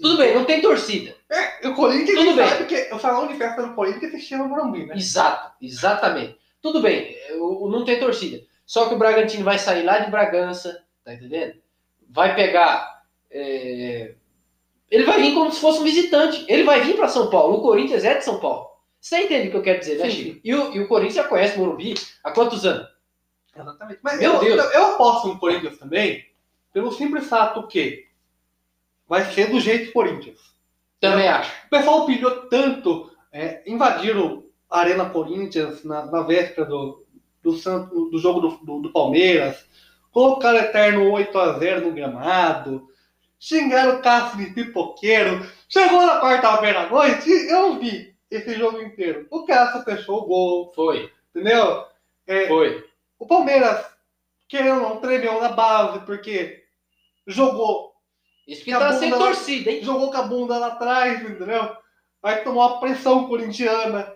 Tudo bem, não tem torcida. E o Corinthians Tudo bem. sabe que o salão de festa do Corinthians se chama Morumbi, né? Exato, exatamente. Tudo bem, não tem torcida. Só que o Bragantino vai sair lá de Bragança, tá entendendo? Vai pegar. é, Ele vai vir como se fosse um visitante. Ele vai vir pra São Paulo. O Corinthians é de São Paulo. Você entende o que eu quero dizer, né. Chico? E o, e o Corinthians já conhece o Morumbi há quantos anos? Exatamente. Mas Meu eu, Deus. eu, eu aposto no Corinthians também, pelo simples fato que vai ser do jeito Corinthians. Também acho. O pessoal pilhou tanto, é, invadiram a Arena Corinthians na, na véspera do, do, Santo- do jogo do, do- do Palmeiras, colocaram eterno 8x0 no gramado, xingaram o Cássio de pipoqueiro. Chegou na quarta-feira à noite, eu vi esse jogo inteiro. O Cássio fechou o gol, Foi, entendeu? É, foi. o Palmeiras, querendo ou não, tremeu na base, porque jogou Isso que a tá sem torcida, hein? jogou com a bunda lá atrás, entendeu? Aí tomou a pressão corintiana.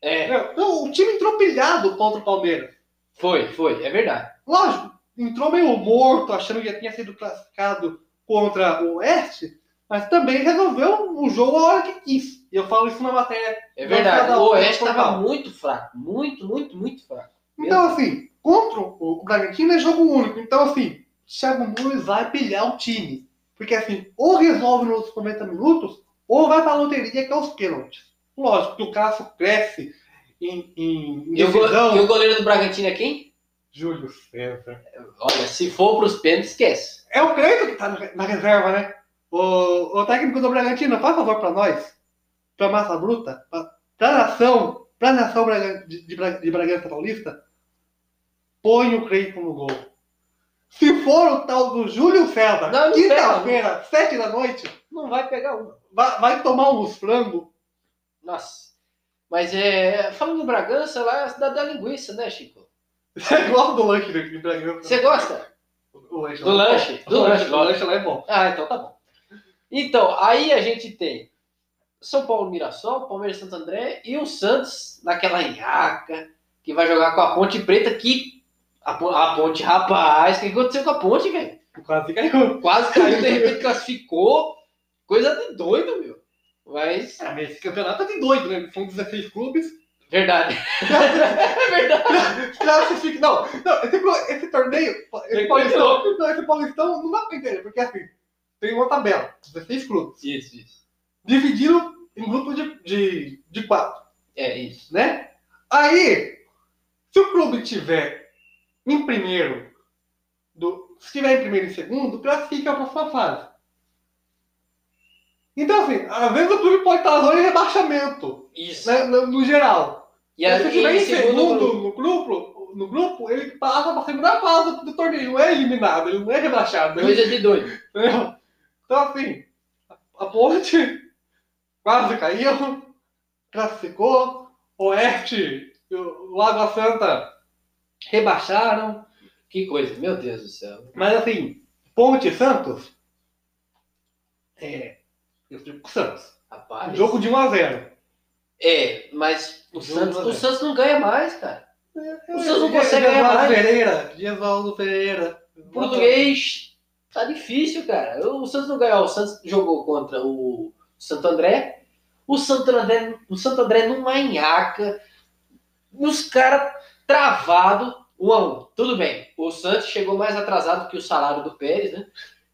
É, entendeu? Então, o time entrou pilhado contra o Palmeiras. foi, foi, é verdade. Lógico, entrou meio morto, achando que já tinha sido classificado contra o Oeste, mas também resolveu o jogo a hora que quis. E eu falo isso na matéria. É verdade. O Oeste tem tava formal. muito fraco. Muito, muito, muito fraco. Então, assim, contra o Bragantino é jogo único. Então, assim, Thiago Nunes vai pilhar o time. Porque, assim, ou resolve nos 90 minutos, ou vai pra loteria, que é os pênaltis. Lógico que o Cássio cresce em, em E o, decisão. e o goleiro do Bragantino é quem? Júlio César. Olha, se for pros pênaltis, esquece. É o Cleiton que tá na- reserva, né? O, o técnico do Bragantino, faz favor pra nós, pra massa bruta, pra, pra nação, pra nação Braga- de, de, de Bragança Paulista, põe o Cleiton no gol. Se for o tal do Júlio César, quinta-feira, sete da noite, Não vai pegar um. vai, vai tomar uns frangos. Nossa. Mas é. Falando do Bragança, lá é a cidade da linguiça, né, Chico? Você gosta do lanche Bragança? Você gosta? O lanche Do é lanche? Do lanche, lanche, o lanche lá é bom. Ah, então tá bom. Então, aí a gente tem São Paulo Mirassol, Palmeiras Santo André e o Santos naquela nhaca que vai jogar com a Ponte Preta que. A, a Ponte, rapaz, o que aconteceu com a Ponte, velho? Quase caiu. Quase caiu, de repente classificou. Coisa de doido, meu. Mas. Ah, mas esse campeonato é de doido, né? São 16 clubes. Verdade. é verdade. Classifica. Não, não esse, esse torneio, esse Paulistão, não, esse Paulistão não dá pra entender, porque assim, tem uma tabela, 16 clubes, Isso, isso. dividido em grupos de, de, de quatro, É isso. né? Aí, se o clube tiver em primeiro, do, se tiver em primeiro e segundo, classifica para a próxima fase. Então, assim, às vezes o clube pode estar na zona de rebaixamento, Isso. né, no, no geral. E Mas se tiver em segundo grupo- no grupo, no grupo, ele passa para a segunda fase do torneio, não é eliminado, ele não é rebaixado. Ele, Coisa de doido. entendeu? Então, assim, a ponte quase caiu, classificou, Oeste e o Lagoa Santa rebaixaram, Que coisa, meu Deus do céu. mas assim, Ponte Santos, é, eu fico com o Santos. Rapaz. Jogo de 1 a 0 É, mas o Jogo Santos, o Santos não ganha mais, cara. O Santos não Dias- consegue ganhar mais. Pereira, Diasvaldo Pereira. O português tá difícil, cara. O Santos não ganhou. O Santos jogou contra o Santo André. O Santo André, o Santo André numa nhaca. Os caras travado, um a um. Tudo bem. O Santos chegou mais atrasado que o salário do Pérez, né?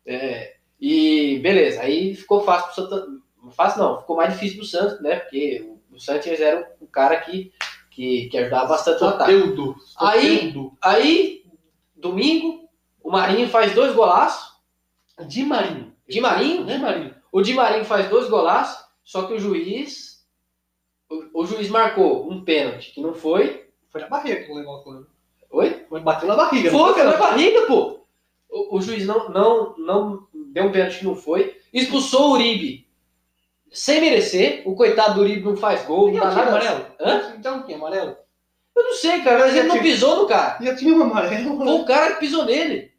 É, e beleza. Aí ficou fácil pro Santo Fácil não, ficou mais difícil pro Santos, né? Porque o, Santos era o cara que, que, que ajudava bastante o ataque. Soteudo. Aí-. Aí, domingo, o Marinho faz dois golaços. De Marinho. De Marinho, De né? Marinho. O Di Marinho faz dois golaços, só que o juiz. O, o juiz marcou um pênalti que não foi, Foi na barriga que o negócio. né? Oi? Foi bateu na barriga. não Foi, foi na barriga, pô. O, o juiz não, não, não deu um pênalti que não foi. Expulsou o Uribe. Sem merecer. O coitado do Uribe não faz gol, não dá nada. amarelo? Hã? Então tinha amarelo? Eu não sei, cara, mas ele não pisou no cara. Já tinha um amarelo. Foi o cara que pisou nele.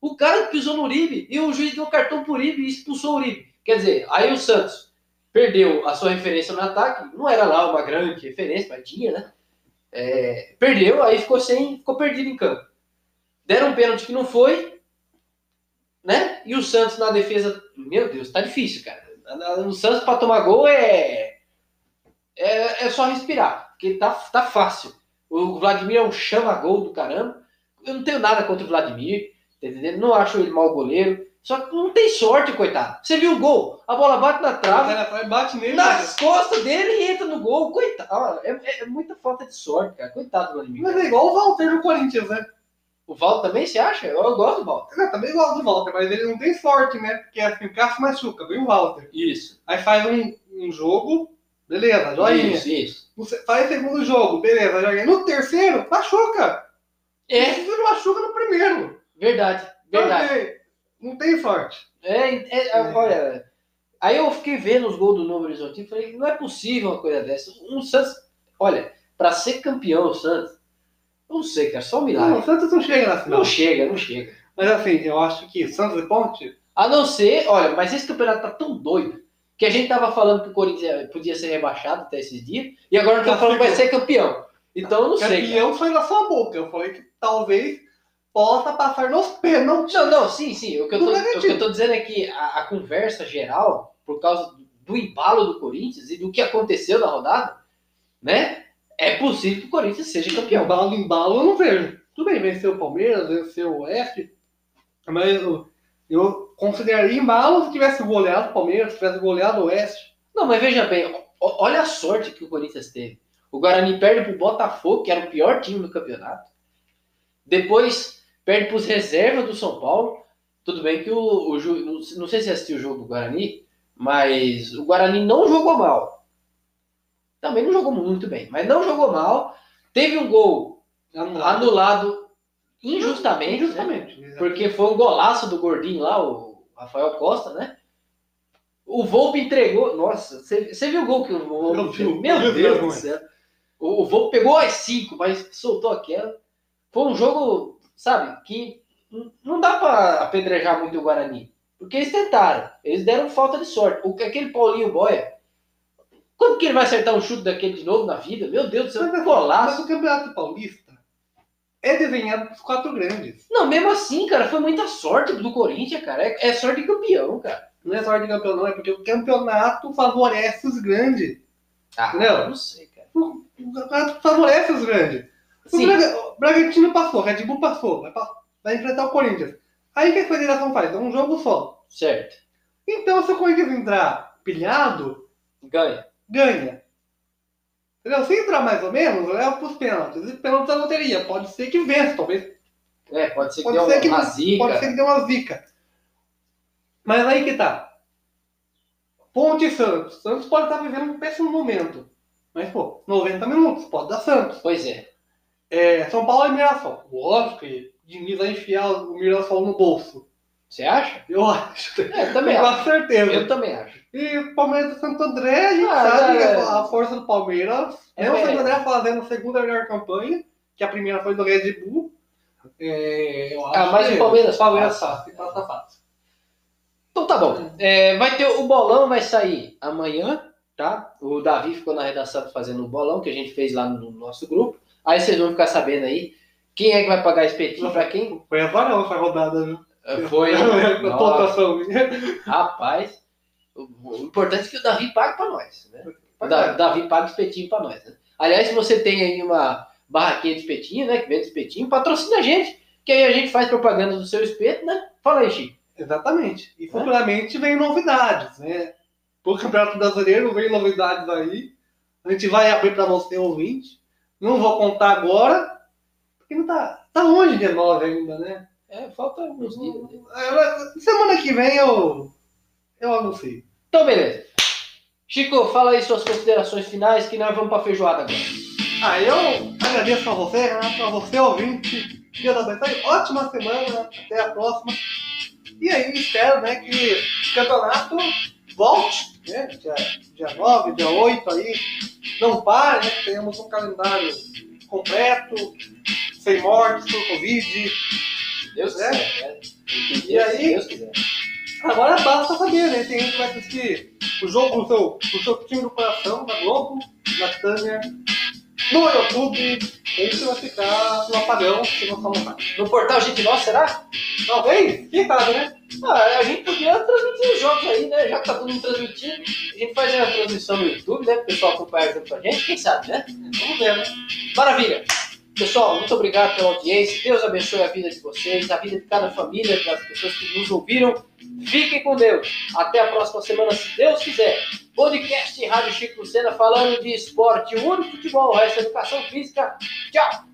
O cara que pisou no Uribe. E o juiz deu cartão pro Uribe e expulsou o Uribe. Quer dizer, aí o Santos perdeu a sua referência no ataque. Não era lá uma grande referência, mas tinha, né? É, perdeu, aí ficou sem, ficou perdido em campo. Deram um pênalti que não foi, né? E o Santos na defesa, meu Deus, tá difícil, cara. O Santos para tomar gol é, é é só respirar, porque tá tá fácil. O Vladimir é um chama-gol do caramba. Eu não tenho nada contra o Vladimir, tá entendendo? Não acho ele mau goleiro. Só que não tem sorte, coitado. Você viu o gol? A bola bate na trave, bate nele. nas costas dele e entra no gol. Coitado. É, é- é muita falta de sorte, cara. Coitado do Vladimir. Mas é igual o Walter no Corinthians, né? O Valdo também, você acha? Eu, eu gosto do. É, também igual do Walter, mas ele não tem sorte, né? Porque assim, o se machuca, vem o Walter. Isso. Aí faz um, um jogo, beleza, joinha. Isso, isso. Faz segundo jogo, beleza, joinha. No terceiro, machuca. É, Você machuca no primeiro. verdade. Verdade. Não tem, não tem sorte. É, é, é, olha. Aí eu fiquei vendo os gols do Novo Horizonte e falei, não é possível uma coisa dessa. Um Santos, olha, pra ser campeão o Santos, não sei, cara, só um Não, milagre. o Santos não chega na final. Não chega, não chega. Mas assim, eu acho que Santos e Ponte, A não ser, olha, mas esse campeonato tá tão doido que a gente tava falando que o Corinthians podia ser rebaixado até esses dias e agora estão falando que vai ser campeão. Então eu não sei. cara. campeão foi na sua boca. Eu falei que talvez possa passar nos pênaltis. Não, não, sim, sim. O que eu tô, Não o que eu tô dizendo é que a, a conversa geral, por causa do, do embalo do Corinthians e do que aconteceu na rodada, né? É possível que o Corinthians seja campeão. Embalo em embalo eu não vejo. Tudo bem, venceu o Palmeiras, venceu o Oeste, mas eu, eu consideraria embalo se tivesse goleado o Palmeiras, se tivesse goleado o Oeste. Não, mas veja bem, o- olha a sorte que o Corinthians teve. O Guarani perde pro Botafogo, que era o pior time do campeonato. Depois perde pros reservas do São Paulo. Tudo bem que o, o não sei- se assistiu o jogo do Guarani, mas o Guarani não jogou mal. Também não jogou muito bem, mas não jogou mal. Teve um gol anulado injustamente, né? Injustamente. porque foi um golaço do gordinho lá, o Rafael Costa, né? O Volpe entregou. Nossa, você viu o gol que o Volpe Eu vi, fez? eu Meu Deus eu do céu. O, o Volpe pegou as cinco, mas soltou aquela. Foi um jogo, sabe, que não dá pra apedrejar muito o Guarani. Porque eles tentaram. Eles deram falta de sorte. O, aquele Paulinho Boia. Quando que ele vai acertar um chute daquele de novo na vida? Meu Deus do céu, Mas, que mas golaço. o Campeonato Paulista é desenhado dos quatro grandes. Não, mesmo assim, cara, foi muita sorte do Corinthians, cara. É, é sorte de campeão, cara. Não é sorte de campeão, não, é porque o campeonato favorece os grandes. Ah, eu não sei, cara. O campeonato favorece os grandes. O, Sim. Braga- o Bragantino passou, o Red Bull passou, vai, vai enfrentar o Corinthians. Aí o que a federação faz? É um jogo só. Certo. Então, se o Corinthians entrar pilhado, Ganha. Ganha. Entendeu? Se entrar mais ou menos, leva pros pênaltis. E pênaltis da loteria. Pode ser que vença, talvez. É, pode ser que Pode dê ser uma, que, uma zica. pode ser que dê uma zica. Mas aí que tá. Ponte e Santos. Santos pode estar vivendo um péssimo momento. Mas, pô, 90 minutos, pode dar Santos. Pois é. É, São Paulo e Mirassol. Lógico que Diniz vai enfiar o Mirassol no bolso. Você acha? Eu acho. É, eu também Com acho. certeza. Eu também acho. E o Palmeiras e Santo André, a gente Ah, sabe é. a, a força do Palmeiras. É, É, o é. Santo André fazendo a segunda melhor campanha, que a primeira foi do Red Bull. É, eu Ah, acho mas que o Palmeiras Palmeiras fácil, passa fácil. Então tá bom. É, vai ter o bolão, vai sair amanhã, tá? O Davi ficou na redação fazendo o bolão que a gente fez lá no nosso grupo. Aí vocês vão ficar sabendo aí quem é que vai pagar espetinho pra quem. Foi azarão essa rodada, viu? Foi. a Nossa, pontuação. rapaz. O, importante é que o Davi pague pra nós, né? O Da- Davi paga espetinho pra nós. Né? Aliás, se você tem aí uma barraquinha de espetinho, né? Que vende espetinho, patrocina a gente. Que aí a gente faz propaganda do seu espeto, né? Fala aí, Chico. Exatamente. E futuramente vem novidades, né? Pro Campeonato Brasileiro vem novidades aí. A gente vai abrir para você, ouvinte. Não vou contar agora, porque não tá, tá longe de 9 ainda, né? É, falta alguns dias. né? Semana que vem eu, eu anuncio. Então, beleza. Chico, fala aí suas considerações finais que nós vamos pra feijoada agora. Ah, eu agradeço a você, Renato, a você, ouvinte. Deus abençoe. Ótima semana. Até a próxima. E aí, espero né, que o campeonato volte, né? Dia, dia 9, dia 8 aí. Não pare, né? Tenhamos um calendário completo, sem mortes por Covid. Deus É. quiser, né? E aí? Deus quiser. Agora basta saber, né? Tem gente que vai assistir o jogo do seu, do seu time do coração, na Globo, na Tânia, no YouTube. Esse vai ficar no apagão se não falar mais. No portal Gente Nossa, será? Talvez? Quem sabe, né? Ah, a gente podia transmitir os jogos aí, né? Já que tá todo mundo transmitindo, a gente faz a transmissão no YouTube, né? Pro pessoal acompanhar junto com a gente, quem sabe, né? Vamos ver, né? Maravilha! Pessoal, muito obrigado pela audiência. Deus abençoe a vida de vocês, a vida de cada família, das pessoas que nos ouviram. Fiquem com Deus. Até a próxima semana, se Deus quiser. Podcast Rádio Chico Lucena falando de esporte, o único futebol, o resto é educação física. Tchau!